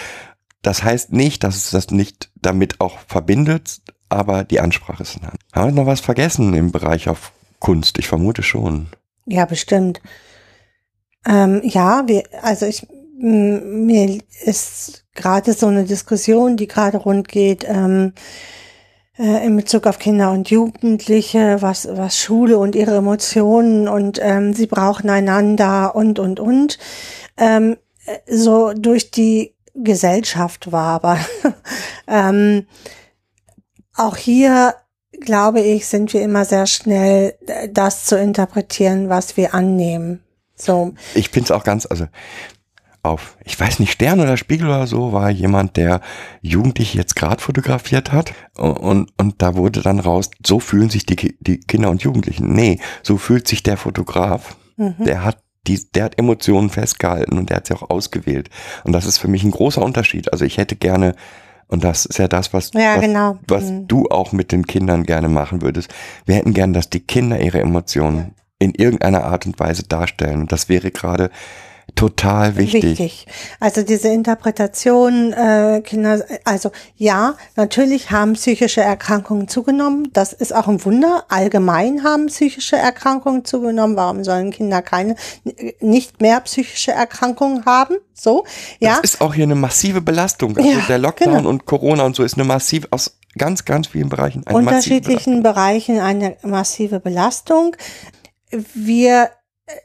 Speaker 3: Das heißt nicht, dass es das nicht damit auch verbindet, aber die Ansprache ist in Hand. Haben wir noch was vergessen im Bereich auf Kunst? Ich vermute schon.
Speaker 4: Ja, bestimmt. Ähm, ja, wir, also ich, mir ist gerade so eine Diskussion, die gerade rund geht, ähm, äh, in Bezug auf Kinder und Jugendliche, was, was Schule und ihre Emotionen und ähm, sie brauchen einander und, und, und, ähm, äh, so durch die Gesellschaft war. Aber ähm, auch hier, glaube ich, sind wir immer sehr schnell, äh, das zu interpretieren, was wir annehmen. So,
Speaker 3: Ich finde es auch ganz, also auf, ich weiß nicht, Stern oder Spiegel oder so, war jemand, der Jugendliche jetzt gerade fotografiert hat und, und, da wurde dann raus, so fühlen sich die, die Kinder und Jugendlichen. Nee, so fühlt sich der Fotograf.
Speaker 4: mhm.
Speaker 3: Der hat die, der hat Emotionen festgehalten und der hat sie auch ausgewählt. Und das ist für mich ein großer Unterschied. Also ich hätte gerne, und das ist ja das, was,
Speaker 4: ja,
Speaker 3: was,
Speaker 4: genau.
Speaker 3: was
Speaker 4: Mhm.
Speaker 3: du auch mit den Kindern gerne machen würdest. Wir hätten gern, dass die Kinder ihre Emotionen in irgendeiner Art und Weise darstellen. Und das wäre gerade total wichtig.
Speaker 4: Also diese Interpretation, äh, Kinder, also ja, natürlich haben psychische Erkrankungen zugenommen. Das ist auch ein Wunder. Allgemein haben psychische Erkrankungen zugenommen. Warum sollen Kinder keine, nicht mehr psychische Erkrankungen haben? So, ja.
Speaker 3: Das ist auch hier eine massive Belastung. Also
Speaker 4: Ja,
Speaker 3: der Lockdown
Speaker 4: genau.
Speaker 3: und Corona und so ist eine massive, aus ganz, ganz vielen Bereichen eine
Speaker 4: unterschiedlichen Bereichen eine massive Belastung. Wir,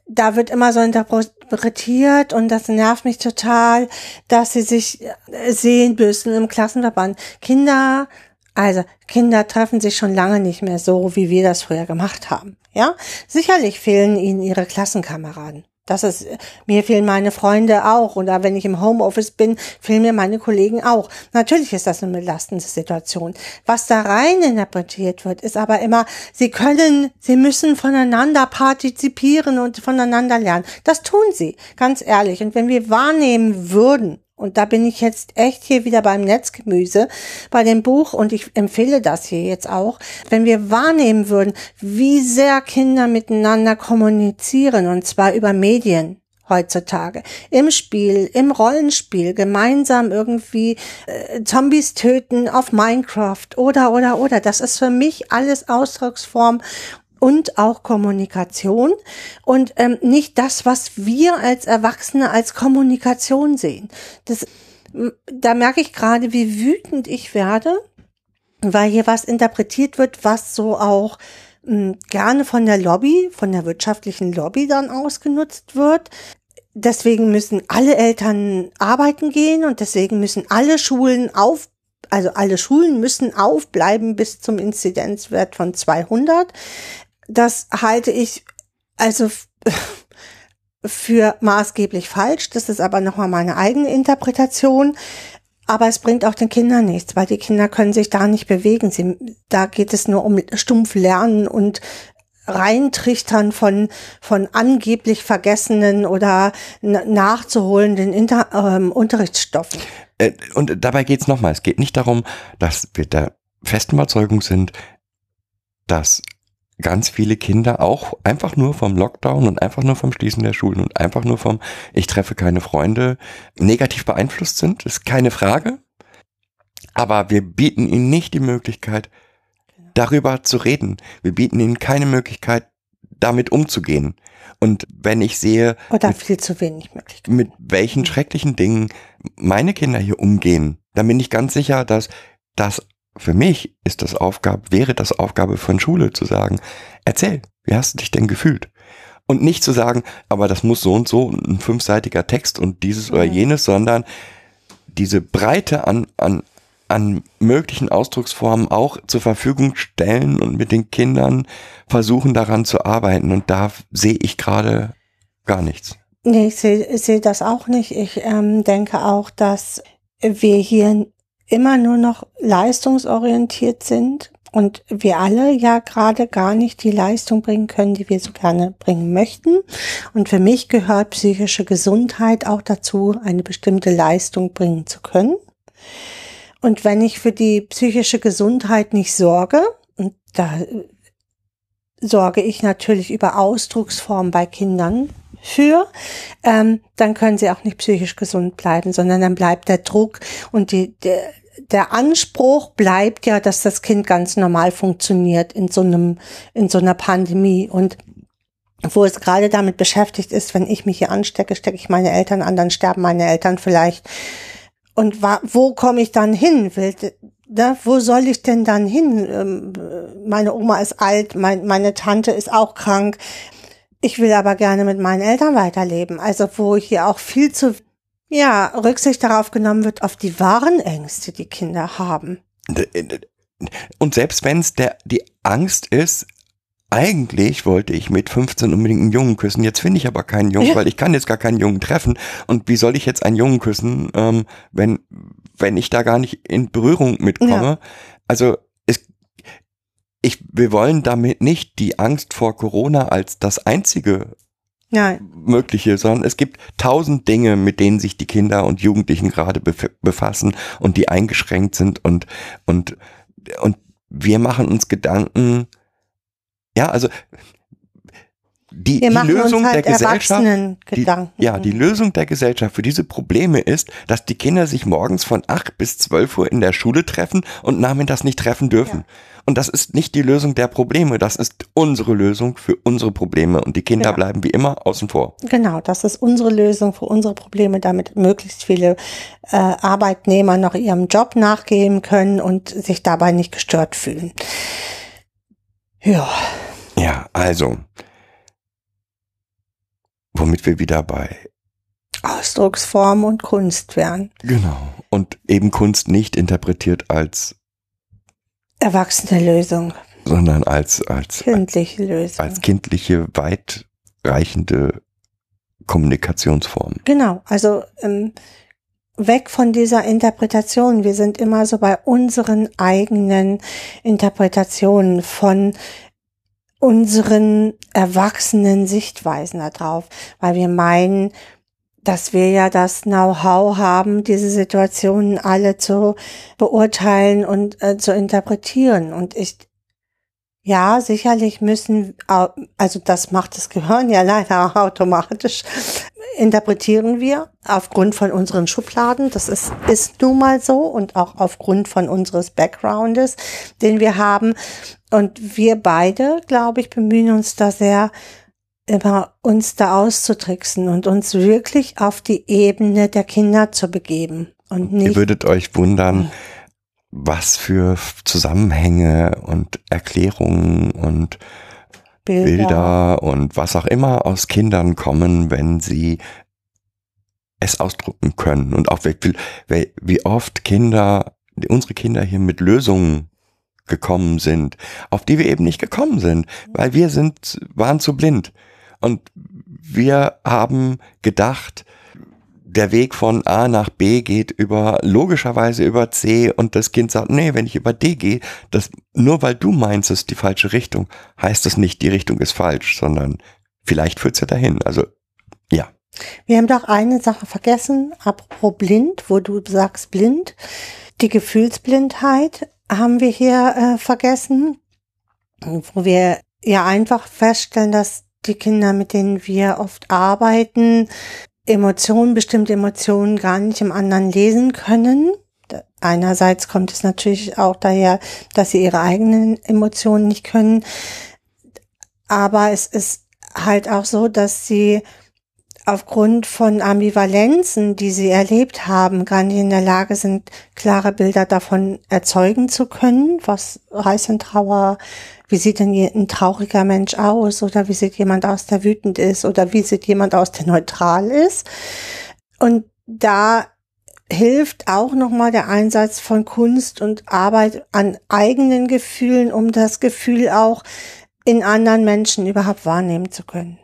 Speaker 4: da wird immer so interpretiert und das nervt mich total, dass sie sich äh, sehen müssen im Klassenverband. Kinder, also Kinder treffen sich schon lange nicht mehr so, wie wir das früher gemacht haben. Ja, sicherlich fehlen ihnen ihre Klassenkameraden. Das ist, mir fehlen meine Freunde auch. Oder wenn ich im Homeoffice bin, fehlen mir meine Kollegen auch. Natürlich ist das eine belastende Situation. Was da rein interpretiert wird, ist aber immer, sie können, sie müssen voneinander partizipieren und voneinander lernen. Das tun sie, ganz ehrlich. Und wenn wir wahrnehmen würden, und da bin ich jetzt echt hier wieder beim Netzgemüse, bei dem Buch, und ich empfehle das hier jetzt auch, wenn wir wahrnehmen würden, wie sehr Kinder miteinander kommunizieren, und zwar über Medien heutzutage, im Spiel, im Rollenspiel, gemeinsam irgendwie äh, Zombies töten auf Minecraft oder, oder, oder. Das ist für mich alles Ausdrucksform und auch Kommunikation und ähm, nicht das, was wir als Erwachsene als Kommunikation sehen. Das, da merke ich gerade, wie wütend ich werde, weil hier was interpretiert wird, was so auch mh, gerne von der Lobby, von der wirtschaftlichen Lobby dann ausgenutzt wird. Deswegen müssen alle Eltern arbeiten gehen und deswegen müssen alle Schulen auf also alle Schulen müssen aufbleiben bis zum Inzidenzwert von 200. Das halte ich also für maßgeblich falsch. Das ist aber nochmal meine eigene Interpretation. Aber es bringt auch den Kindern nichts, weil die Kinder können sich da nicht bewegen. Sie, da geht es nur um stumpf Lernen und Reintrichtern von, von angeblich vergessenen oder nachzuholenden Inter, ähm, Unterrichtsstoffen.
Speaker 3: Äh, Und dabei geht es nochmal. Es geht nicht darum, dass wir der festen Überzeugung sind, dass ganz viele Kinder auch einfach nur vom Lockdown und einfach nur vom Schließen der Schulen und einfach nur vom Ich treffe keine Freunde negativ beeinflusst sind. ist keine Frage. Aber wir bieten ihnen nicht die Möglichkeit, darüber zu reden. Wir bieten ihnen keine Möglichkeit, damit umzugehen. Und wenn ich sehe,
Speaker 4: Oder viel zu wenig Möglichkeiten.
Speaker 3: mit welchen schrecklichen Dingen meine Kinder hier umgehen, dann bin ich ganz sicher, dass das für mich ist das Aufgabe, wäre das Aufgabe von Schule zu sagen, erzähl, wie hast du dich denn gefühlt? Und nicht zu sagen, aber das muss so und so ein fünfseitiger Text und dieses oder
Speaker 4: Mhm.
Speaker 3: jenes, sondern diese Breite an, an an möglichen Ausdrucksformen auch zur Verfügung stellen und mit den Kindern versuchen daran zu arbeiten. Und da sehe ich gerade gar nichts.
Speaker 4: Nee, ich sehe seh das auch nicht. Ich ähm, denke auch, dass wir hier immer nur noch leistungsorientiert sind und wir alle ja gerade gar nicht die Leistung bringen können, die wir so gerne bringen möchten. Und für mich gehört psychische Gesundheit auch dazu, eine bestimmte Leistung bringen zu können. Und wenn ich für die psychische Gesundheit nicht sorge, und da sorge ich natürlich über Ausdrucksformen bei Kindern für, ähm, dann können sie auch nicht psychisch gesund bleiben, sondern dann bleibt der Druck und die, der, der Anspruch bleibt ja, dass das Kind ganz normal funktioniert in so einem, in so einer Pandemie und wo es gerade damit beschäftigt ist, wenn ich mich hier anstecke, stecke ich meine Eltern an, dann sterben meine Eltern vielleicht. Und wo komme ich dann hin? Will, ne, wo soll ich denn dann hin? Ähm, meine Oma ist alt, mein, meine Tante ist auch krank. Ich will aber gerne mit meinen Eltern weiterleben. Also wo hier auch viel zu ja, Rücksicht darauf genommen wird, auf die wahren Ängste, die Kinder haben.
Speaker 3: Und selbst wenn es der die Angst ist, eigentlich wollte ich mit 15 unbedingt einen Jungen küssen. Jetzt finde ich aber keinen Jungen, ja. weil ich kann jetzt gar keinen Jungen treffen. Und wie soll ich jetzt einen Jungen küssen, ähm, wenn wenn ich da gar nicht in Berührung mitkomme? Ja. Also ich, wir wollen damit nicht die Angst vor Corona als das einzige ja. mögliche, sondern es gibt tausend Dinge, mit denen sich die Kinder und Jugendlichen gerade befassen und die eingeschränkt sind und, und, und wir machen uns Gedanken, ja, also die, die Lösung halt der Gesellschaft, die, ja, die Lösung der Gesellschaft für diese Probleme ist, dass die Kinder sich morgens von acht bis zwölf Uhr in der Schule treffen und nachmittags nicht treffen dürfen. Ja. Und das ist nicht die Lösung der Probleme, das ist unsere Lösung für unsere Probleme und die Kinder ja. bleiben wie immer außen vor.
Speaker 4: Genau, das ist unsere Lösung für unsere Probleme, damit möglichst viele äh, Arbeitnehmer noch ihrem Job nachgehen können und sich dabei nicht gestört fühlen. Ja.
Speaker 3: Ja, also, womit wir wieder bei
Speaker 4: Ausdrucksform und Kunst wären.
Speaker 3: Genau. Und eben Kunst nicht interpretiert als
Speaker 4: erwachsene Lösung.
Speaker 3: Sondern als, als
Speaker 4: kindliche Lösung.
Speaker 3: Als kindliche, weitreichende Kommunikationsform.
Speaker 4: Genau, also ähm, weg von dieser Interpretation. Wir sind immer so bei unseren eigenen Interpretationen von unseren erwachsenen Sichtweisen darauf, weil wir meinen, dass wir ja das Know-how haben, diese Situationen alle zu beurteilen und äh, zu interpretieren. Und ich, ja, sicherlich müssen, also das macht das Gehirn ja leider automatisch, interpretieren wir aufgrund von unseren Schubladen. Das ist, ist nun mal so und auch aufgrund von unseres Backgroundes, den wir haben. Und wir beide, glaube ich, bemühen uns da sehr, immer uns da auszutricksen und uns wirklich auf die Ebene der Kinder zu begeben. Und nicht
Speaker 3: Ihr würdet euch wundern, was für Zusammenhänge und Erklärungen und Bilder. Bilder und was auch immer aus Kindern kommen, wenn sie es ausdrucken können. Und auch wie, wie oft Kinder, unsere Kinder hier mit Lösungen gekommen sind, auf die wir eben nicht gekommen sind, weil wir sind, waren zu blind. Und wir haben gedacht, der Weg von A nach B geht über logischerweise über C und das Kind sagt, nee, wenn ich über D gehe, das nur weil du meinst, es ist die falsche Richtung, heißt das nicht, die Richtung ist falsch, sondern vielleicht führt's ja dahin. Also ja.
Speaker 4: Wir haben doch eine Sache vergessen, apropos blind, wo du sagst blind, die Gefühlsblindheit haben wir hier äh, vergessen, wo wir ja einfach feststellen, dass die Kinder, mit denen wir oft arbeiten, Emotionen, bestimmte Emotionen gar nicht im anderen lesen können. Einerseits kommt es natürlich auch daher, dass sie ihre eigenen Emotionen nicht können. Aber es ist halt auch so, dass sie aufgrund von Ambivalenzen, die sie erlebt haben, gar nicht in der Lage sind, klare Bilder davon erzeugen zu können, was heißt Trauer? Wie sieht denn ein trauriger Mensch aus? Oder wie sieht jemand aus, der wütend ist? Oder wie sieht jemand aus, der neutral ist. Und da hilft auch nochmal der Einsatz von Kunst und Arbeit an eigenen Gefühlen, um das Gefühl auch in anderen Menschen überhaupt wahrnehmen zu können.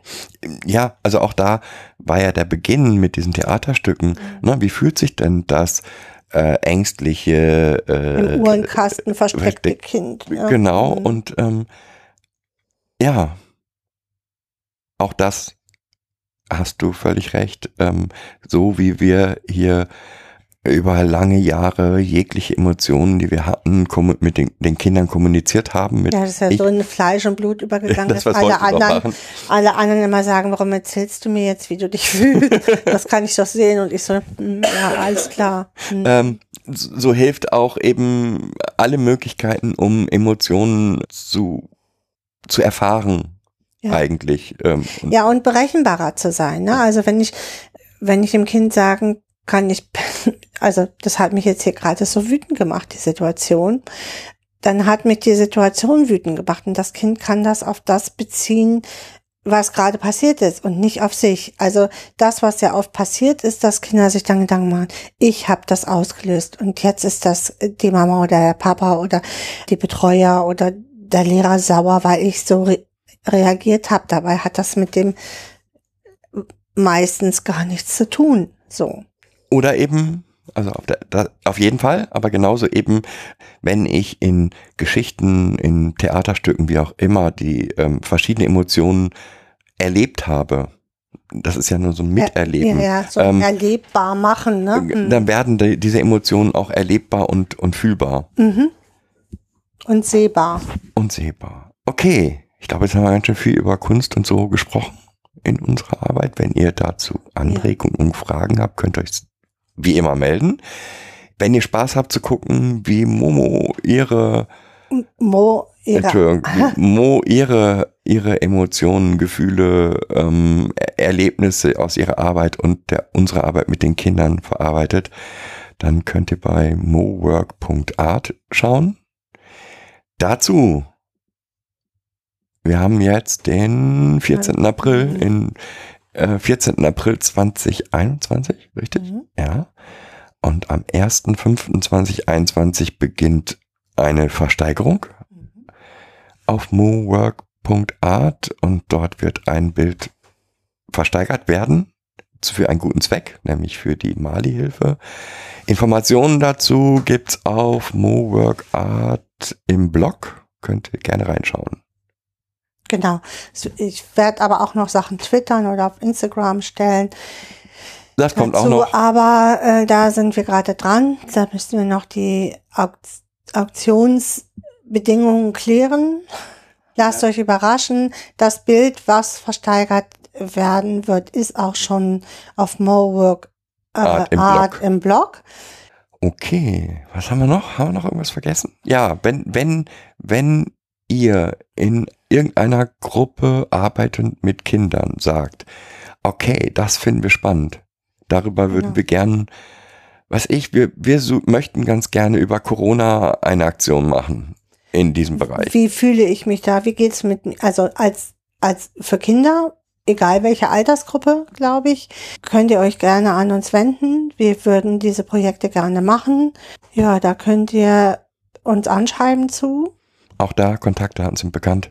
Speaker 3: Ja, also auch da war ja der Beginn mit diesen Theaterstücken. Ne? Wie fühlt sich denn das äh, ängstliche äh,
Speaker 4: Im Uhrenkasten versteckte
Speaker 3: versteck-
Speaker 4: Kind. ja.
Speaker 3: Genau,
Speaker 4: Mhm.
Speaker 3: und ähm, ja, auch das hast du völlig recht. Ähm, so wie wir hier über lange Jahre jegliche Emotionen, die wir hatten, mit den, den Kindern kommuniziert haben. Mit
Speaker 4: Ja, das ist ja
Speaker 3: ich,
Speaker 4: so in Fleisch und Blut übergegangen,
Speaker 3: Das,
Speaker 4: dass alle anderen, alle anderen immer sagen, warum erzählst du mir jetzt, wie du dich fühlst? das kann ich doch sehen. Und ich so, hm, ja, alles klar. Hm.
Speaker 3: ähm, so so hilft auch eben alle Möglichkeiten, um Emotionen zu, zu erfahren,
Speaker 4: Ja.
Speaker 3: eigentlich. Ähm, und
Speaker 4: Ja, und berechenbarer zu sein. Ne? Also wenn ich, wenn ich dem Kind sagen kann, ich, also das hat mich jetzt hier gerade so wütend gemacht, die Situation, dann hat mich die Situation wütend gemacht und das Kind kann das auf das beziehen, was gerade passiert ist und nicht auf sich. Also das, was ja oft passiert ist, dass Kinder sich dann Gedanken machen, ich habe das ausgelöst und jetzt ist das die Mama oder der Papa oder die Betreuer oder der Lehrer sauer, weil ich so re reagiert habe. Dabei hat das mit dem meistens gar nichts zu tun. So.
Speaker 3: Oder eben, also auf, der, da, auf jeden Fall, aber genauso eben, wenn ich in Geschichten, in Theaterstücken, wie auch immer, die ähm, verschiedene Emotionen erlebt habe, das ist ja nur so ein Miterleben,
Speaker 4: Ja, ja, so
Speaker 3: Ähm,
Speaker 4: erlebbar machen, ne? Mhm.
Speaker 3: dann werden die, diese Emotionen auch erlebbar und, und fühlbar
Speaker 4: Mhm. Und sehbar.
Speaker 3: und sehbar. Okay, ich glaube, jetzt haben wir ganz schön viel über Kunst und so gesprochen in unserer Arbeit. Wenn ihr dazu Anregungen und Fragen habt, könnt ihr euch wie immer melden. Wenn ihr Spaß habt zu gucken, wie Momo ihre,
Speaker 4: Mo, ihre,
Speaker 3: Entschuldigung, wie Mo ihre, ihre Emotionen, Gefühle, ähm, Er- Erlebnisse aus ihrer Arbeit und der, unsere Arbeit mit den Kindern verarbeitet, dann könnt ihr bei mowork.art schauen. Dazu, wir haben jetzt den 14. April in äh, 14. April 2021, richtig?
Speaker 4: Mhm.
Speaker 3: Ja. Und am 1.5.2021 beginnt eine Versteigerung auf mowork.art und dort wird ein Bild versteigert werden für einen guten Zweck, nämlich für die Mali-Hilfe. Informationen dazu gibt's auf moworkart im Blog. Könnt ihr gerne reinschauen.
Speaker 4: Genau. Ich werde aber auch noch Sachen twittern oder auf Instagram stellen.
Speaker 3: Das kommt auch
Speaker 4: dazu,
Speaker 3: noch.
Speaker 4: Aber äh, da sind wir gerade dran. Da müssen wir noch die Auk Auktionsbedingungen klären. Lasst euch überraschen. Das Bild, was versteigert werden wird, ist auch schon auf Mowork äh,
Speaker 3: Art im
Speaker 4: Art
Speaker 3: Blog.
Speaker 4: im Blog.
Speaker 3: Okay, was haben wir noch? Haben wir noch irgendwas vergessen? Ja, wenn, wenn, wenn ihr in irgendeiner Gruppe arbeitend mit Kindern sagt, okay, das finden wir spannend, darüber würden
Speaker 4: Genau.
Speaker 3: wir gern, was ich, wir, wir so, möchten ganz gerne über Corona eine Aktion machen in diesem Bereich.
Speaker 4: Wie fühle ich mich da? Wie geht's mit mir? Also als, als für Kinder, egal welche Altersgruppe, glaube ich, könnt ihr euch gerne an uns wenden. Wir würden diese Projekte gerne machen. Ja, da könnt ihr uns anschreiben zu.
Speaker 3: Auch da Kontaktdaten sind bekannt.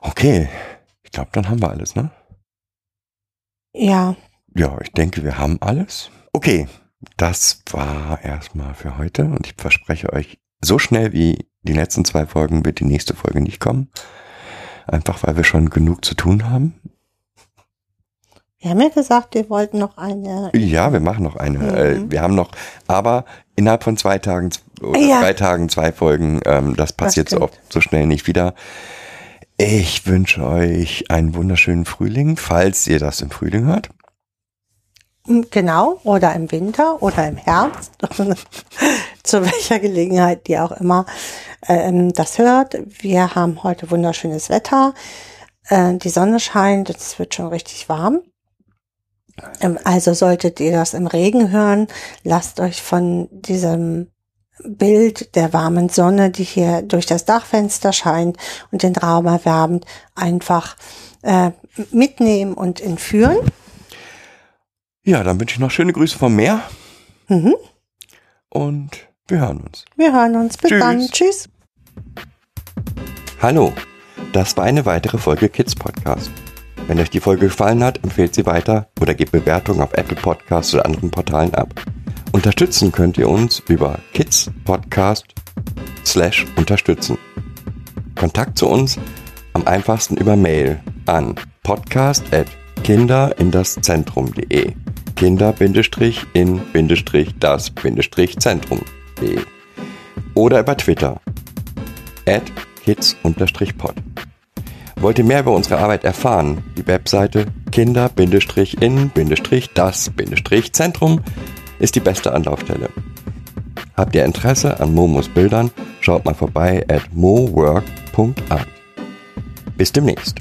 Speaker 3: Okay, ich glaube, dann haben wir alles, ne?
Speaker 4: Ja,
Speaker 3: Ja, ich denke, wir haben alles. Okay, das war erstmal für heute und ich verspreche euch, so schnell wie die letzten zwei Folgen wird die nächste Folge nicht kommen. Einfach weil wir schon genug zu tun haben.
Speaker 4: wir haben ja gesagt, wir wollten noch eine.
Speaker 3: Ja, wir machen noch eine.
Speaker 4: Mhm.
Speaker 3: Äh, wir haben noch, aber innerhalb von zwei Tagen oder
Speaker 4: Ja.
Speaker 3: drei Tagen zwei Folgen, ähm, das passiert so
Speaker 4: stimmt.
Speaker 3: oft so schnell nicht wieder. Ich wünsche euch einen wunderschönen Frühling, falls ihr das im Frühling hört.
Speaker 4: Genau, oder im Winter oder im Herbst, zu welcher Gelegenheit die auch immer ähm, das hört. Wir haben heute wunderschönes Wetter, äh, die Sonne scheint, es wird schon richtig warm. Ähm, also solltet ihr das im Regen hören, lasst euch von diesem Bild der warmen Sonne, die hier durch das Dachfenster scheint und den Raum erwärmt, einfach äh, mitnehmen und entführen.
Speaker 3: Ja, dann wünsche ich noch schöne Grüße vom Meer
Speaker 4: Mhm.
Speaker 3: und wir hören uns.
Speaker 4: Wir hören uns. Bis
Speaker 3: Tschüss.
Speaker 4: dann. Tschüss.
Speaker 3: Hallo, das war eine weitere Folge Kids Podcast. Wenn euch die Folge gefallen hat, empfehlt sie weiter oder gebt Bewertungen auf Apple Podcasts oder anderen Portalen ab. Unterstützen könnt ihr uns über Kids Podcast slash unterstützen. Kontakt zu uns am einfachsten über Mail an podcast at kinderindaszentrum.de kinder-in-das-zentrum.de oder über Twitter at kids-pod. Wollt ihr mehr über unsere Arbeit erfahren? Die Webseite kinder-in-das-zentrum ist die beste Anlaufstelle. Habt ihr Interesse an Momos Bildern? Schaut mal vorbei at mowork.art. Bis demnächst.